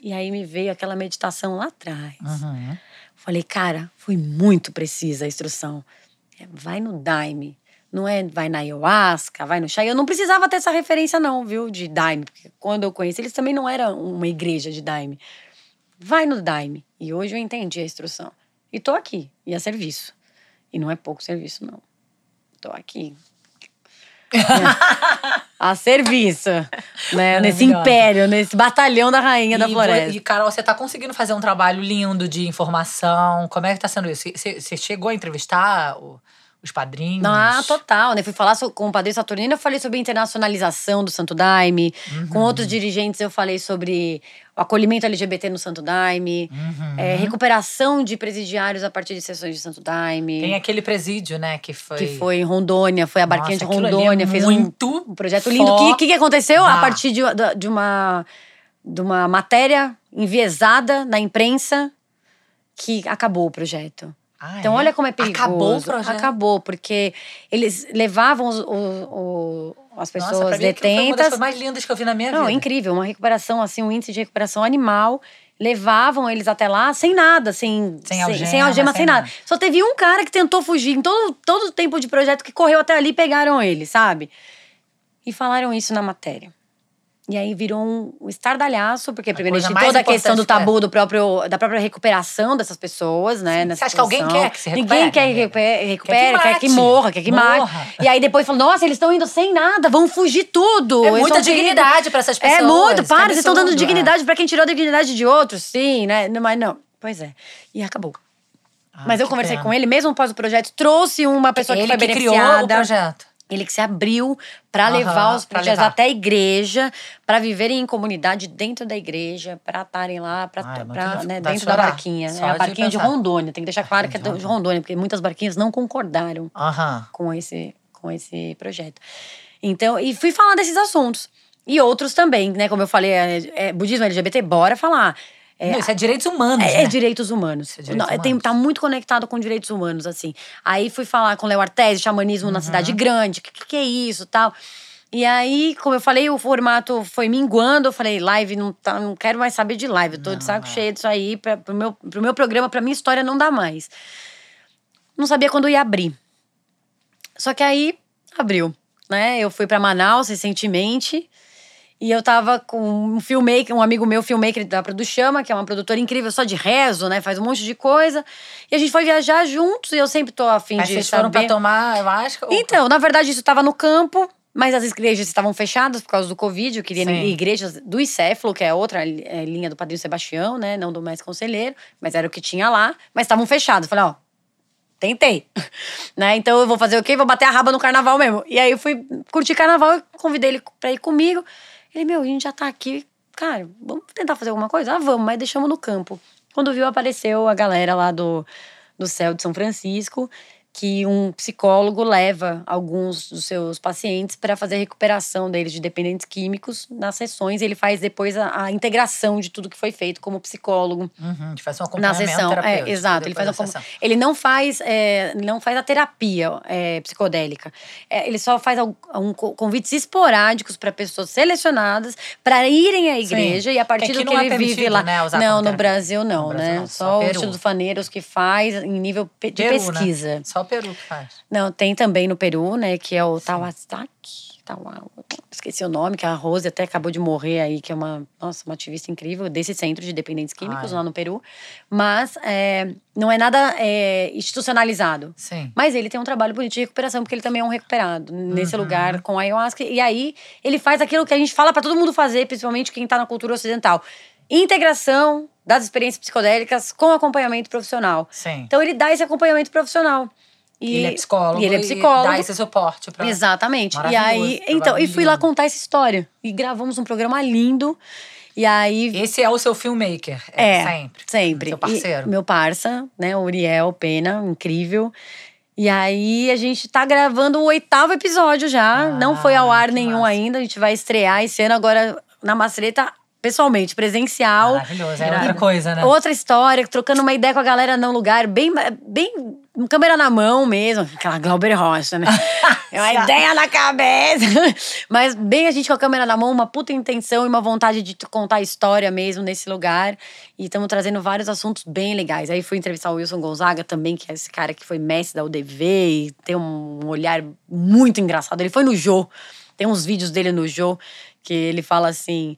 E aí me veio aquela meditação lá atrás. Uhum. Falei, cara, foi muito precisa a instrução. É, vai no Daime. Não é vai na ayahuasca, vai no chá. Eu não precisava ter essa referência, não, viu, de Daime. Porque quando eu conheci, eles também não eram uma igreja de Daime. Vai no Daime. E hoje eu entendi a instrução. E tô aqui, e a serviço. E não é pouco serviço, não. Tô aqui. É. a serviço, né? Nesse império, nesse batalhão da rainha da E vo- floresta. E, Carol, você tá conseguindo fazer um trabalho lindo de informação. Como é que tá sendo isso? Você, você chegou a entrevistar o- os padrinhos? Ah, total, né? Fui falar com o Padre Saturnino, eu falei sobre a internacionalização do Santo Daime. Com outros dirigentes, eu falei sobre o acolhimento LGBT no Santo Daime. Uhum. é, recuperação de presidiários a partir de sessões de Santo Daime. Tem aquele presídio, né? Que foi. Que foi em Rondônia, foi a Barquinha de é Rondônia, fez um, um projeto lindo. O que, que, aconteceu? A foda. partir de, de uma, de uma matéria enviesada na imprensa que acabou o projeto. Ah, Então, é? olha como é perigoso. Acabou o projeto. Acabou, porque eles levavam os- o- o- as pessoas Nossa, pra mim, foi uma das detentas. coisas mais lindas que eu vi na minha Não, vida. incrível, uma recuperação, assim, um índice de recuperação animal. Levavam eles até lá sem nada, sem, Sem algema, sem, algema, sem sem nada. nada. Só teve um cara que tentou fugir em todo, todo o tempo de projeto que correu até ali e pegaram ele, sabe? E falaram isso na matéria. E aí virou um, um estardalhaço, porque primeiro coisa de toda a questão do importante, tabu do próprio, da própria recuperação dessas pessoas, né? nessa Você acha que alguém situação. quer que se Ninguém recupere, quer que né? recupere, recupere, quer que mate. morra, quer que mate. Morra. E aí depois falou, nossa, eles estão indo sem nada, vão fugir tudo. É Eles muita dignidade pra essas pessoas. É muito, para, vocês estão dando absurdo, é. dignidade pra quem tirou a dignidade de outros, sim, né? Mas não, pois é. E acabou. Ah, Mas eu conversei pena. com ele, mesmo após o projeto, trouxe uma pessoa Ele que foi que criou beneficiada. o projeto. Ele que se abriu para levar os projetos até a igreja, para viverem em comunidade dentro da igreja, para estarem lá, pra, Ah, é né, de dentro da barquinha. Só É a de barquinha de, pensar. Rondônia. Tem que deixar claro que é de de Rondônia, porque muitas barquinhas não concordaram Aham. com esse, com esse projeto. Então, e fui falar desses assuntos. E outros também, né? Como eu falei, é, é, budismo LGBT, bora falar. É, Não, isso é direitos humanos, é, né? é direitos humanos. Isso é direitos Não, tem- humanos. tá muito conectado com direitos humanos, assim. Aí fui falar com o Léo Artesi, xamanismo na cidade Uhum. grande, o que, que, que é isso tal. E aí, como eu falei, o formato foi minguando. Eu falei, live não, tá, não quero mais saber de live. Eu tô de saco é. cheio disso aí. Pra, pro, meu, pro meu programa, pra minha história, não dá mais. Não sabia quando ia abrir. Só que aí, abriu, né? Eu fui pra Manaus recentemente. E eu tava com um filmmaker, um amigo meu, filmmaker da Produchama, que é uma produtora incrível só de rezo, né? Faz um monte de coisa. E a gente foi viajar juntos e eu sempre tô afim Mas de vocês foram saber. pra tomar, eu acho. ou- Então, na verdade, isso tava no campo, mas as igrejas estavam fechadas por causa do Covid. Eu queria ir Sim. igrejas do Icéfalo, que é outra é, linha do Padrinho Sebastião, né? Não do mais conselheiro, mas era o que tinha lá. Mas estavam fechados. Eu Falei, ó, tentei. *laughs* né? Então eu vou fazer o quê? Vou bater a raba no carnaval mesmo. E aí eu fui curtir carnaval e convidei ele pra ir comigo. Ele, meu, a gente já tá aqui. Cara, vamos tentar fazer alguma coisa? Ah, vamos, mas deixamos no campo. Quando viu, apareceu a galera lá do, do céu de São Francisco. Que um psicólogo leva alguns dos seus pacientes para fazer a recuperação deles de dependentes químicos nas sessões. Ele faz depois a, a integração de tudo que foi feito como psicólogo Uhum, a gente faz um na acompanhamento sessão. terapêutico É, exato. Ele faz um, sessão. ele não faz é, não faz a terapia é, psicodélica. É, ele só faz um, co- convites esporádicos para pessoas selecionadas para irem à igreja e a partir aqui do que não é ele vive permitido, lá. né, não, no. Brasil não, No Brasil né? só só o. Instituto Faneiros que faz em nível de Peru, né? pesquisa. Só o Peru que faz. Não, tem também no Peru, né, que é o Tawasaki. Tawa- Esqueci o nome, que a Rose até acabou de morrer aí, que é uma, nossa, uma ativista incrível desse centro de dependentes químicos Ai. lá no Peru. Mas é, não é nada é, institucionalizado. Sim. Mas ele tem um trabalho bonito de recuperação, porque ele também é um recuperado nesse Uhum. lugar com a ayahuasca. E aí ele faz aquilo que a gente fala para todo mundo fazer, principalmente quem tá na cultura ocidental: integração das experiências psicodélicas com acompanhamento profissional. Sim. Então ele dá esse acompanhamento profissional. E ele é psicólogo. E ele é psicólogo. dá esse suporte pra. Exatamente. E aí, então, e fui lá contar essa história. E gravamos um programa lindo. E aí. Esse é o seu filmmaker. É, É, sempre. Sempre. Seu parceiro. E meu parça, né, o Uriel Pena, incrível. E aí a gente tá gravando o oitavo episódio já. Não foi ao Ah, ar nenhum massa. ainda. A gente vai estrear esse ano agora na Mastreta, pessoalmente, presencial. Maravilhoso. É outra coisa, né? Outra história, trocando uma ideia com a galera num lugar bem, bem câmera na mão mesmo, aquela Glauber Rocha, né? *laughs* É uma ideia na cabeça. *laughs* Mas bem a gente com a câmera na mão, uma puta intenção e uma vontade de contar a história mesmo nesse lugar. E estamos trazendo vários assuntos bem legais. Aí fui entrevistar o Wilson Gonzaga também, que é esse cara que foi mestre da UDV e tem um olhar muito engraçado. Ele foi no Jô, tem uns vídeos dele no Jô, que ele fala assim.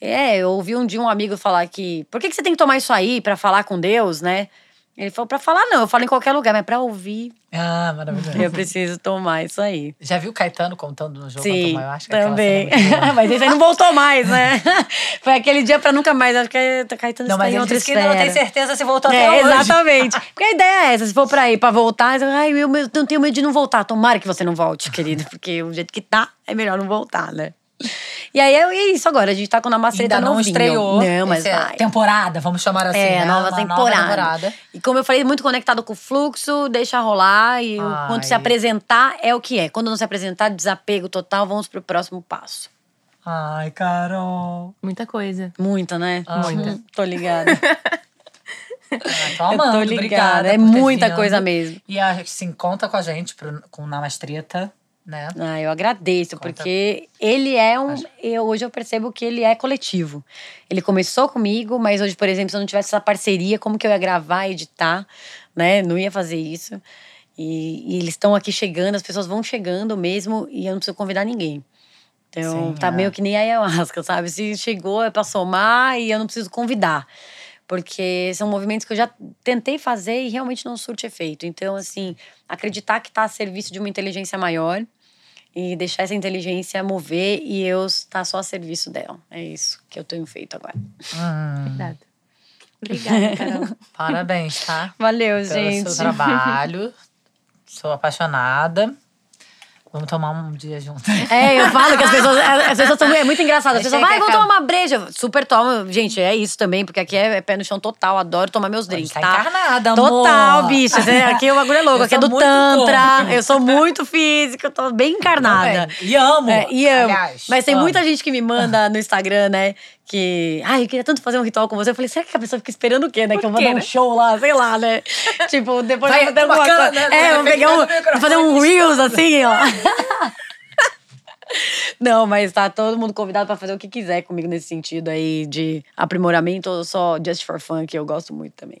É, eu ouvi um dia um amigo falar que. Por que, que você tem que tomar isso aí pra falar com Deus, né? Ele falou, pra falar não, eu falo em qualquer lugar, mas pra ouvir, Ah, maravilhoso. eu preciso tomar isso aí. Já viu o Caetano contando no jogo Sim, quanto maior? Acho que também. é *laughs* mas esse aí não voltou mais, né? *laughs* Foi aquele dia pra nunca mais. Acho que é- Caetano Não, está mas em ele outra disse que não tem esfera. certeza se voltou É, até hoje. exatamente. *laughs* Porque a ideia é essa: se for pra ir pra voltar, ai, eu eu não tenho medo de não voltar. Tomara que você não volte, querido, porque o jeito que tá, é melhor não voltar, né? E aí é isso agora, a gente tá com a Namaceta Ainda não novinho. estreou. Não, mas é vai. temporada, vamos chamar assim. É, né? a nova Uma temporada. temporada. E como eu falei, muito conectado com o fluxo, deixa rolar. E o- Ai. quando se apresentar, é o que é. Quando não se apresentar, desapego total, vamos pro próximo passo. Ai, Carol. Muita coisa. Muita, né? Amo. Muita. Tô ligada. Ai, *laughs* tô Eu amando, tô ligada. obrigada É muita coisa mesmo. E assim, conta com a gente pro, com Namastreta, né? Ah, eu agradeço, Conta. porque ele é um. Eu, hoje eu percebo que ele é coletivo. Ele começou comigo, mas hoje, por exemplo, se eu não tivesse essa parceria, como que eu ia gravar, editar, né? Não ia fazer isso. E, e eles estão aqui chegando, as pessoas vão chegando mesmo, e eu não preciso convidar ninguém. Então, Sim, tá é. meio que nem a ayahuasca, *laughs* sabe? Se chegou é pra somar e eu não preciso convidar. Porque são movimentos que eu já tentei fazer e realmente não surte efeito. Então, assim, acreditar que tá a serviço de uma inteligência maior e deixar essa inteligência mover e eu estar só a serviço dela. É isso que eu tenho feito agora. Hum, Obrigada. Obrigada, *laughs* Carol. parabéns, tá? Valeu, Pelo gente. seu trabalho. *laughs* Sou apaixonada. Vamos tomar um dia junto. *laughs* É, eu falo que as pessoas, as pessoas são é muito engraçado. As pessoas, vai, vamos tomar uma breja. Super tomo. Gente, é isso também, porque aqui é, é pé no chão total. Adoro tomar meus drinks, tá tá? encarnada, amor. Total, bicho. Aqui o bagulho é louco. Eu Aqui é do Tantra. Eu sou muito física, eu tô bem encarnada. E amo. É, e amo. Aliás, Mas tem amo. muita gente que me manda no Instagram, né? Que. Ai, eu queria tanto fazer um ritual com você. Eu falei, será que a pessoa fica esperando o quê, né? Que eu vou quê, dar um né? show lá, sei lá, né? *laughs* tipo, depois Vai eu vou ter uma coisa. câmera, É, né? vou pegar um. Vou fazer um Reels assim, ó. *laughs* Não, mas tá todo mundo convidado pra fazer o que quiser comigo nesse sentido aí de aprimoramento ou só just for fun, que eu gosto muito também.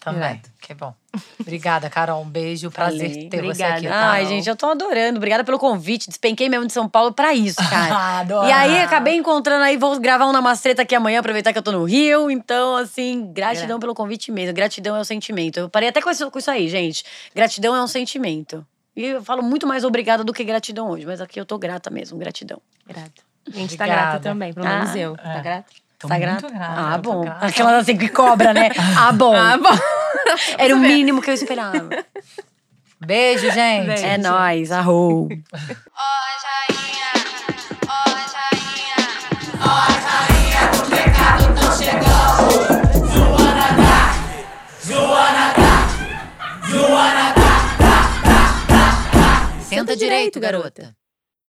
Também. Que bom. Obrigada, Carol. Um beijo. Prazer Falei. ter você Obrigada. aqui. tá? Ai, gente, eu tô adorando. Obrigada pelo convite. Despenquei mesmo de São Paulo pra isso, *laughs* cara. Adoro. E aí, acabei encontrando aí, vou gravar um Namastreta aqui amanhã, aproveitar que eu tô no Rio. Então, assim, gratidão pelo convite mesmo. Gratidão é um sentimento. Eu parei até com isso, com isso aí, gente. Gratidão é um sentimento. E eu falo muito mais obrigada do que gratidão hoje, mas aqui eu tô grata mesmo, gratidão. Grata. A gente tá Obrigada. grata também, pelo menos Ah, eu. é. Tá grata? Tô tá grata? grata, Ah, bom. grata. Aquela assim que cobra, né? Ah, bom. *laughs* Ah, bom. *laughs* Era o mínimo que eu esperava. Beijo, gente. Beijo. É nóis, arrou. Senta direito, garota.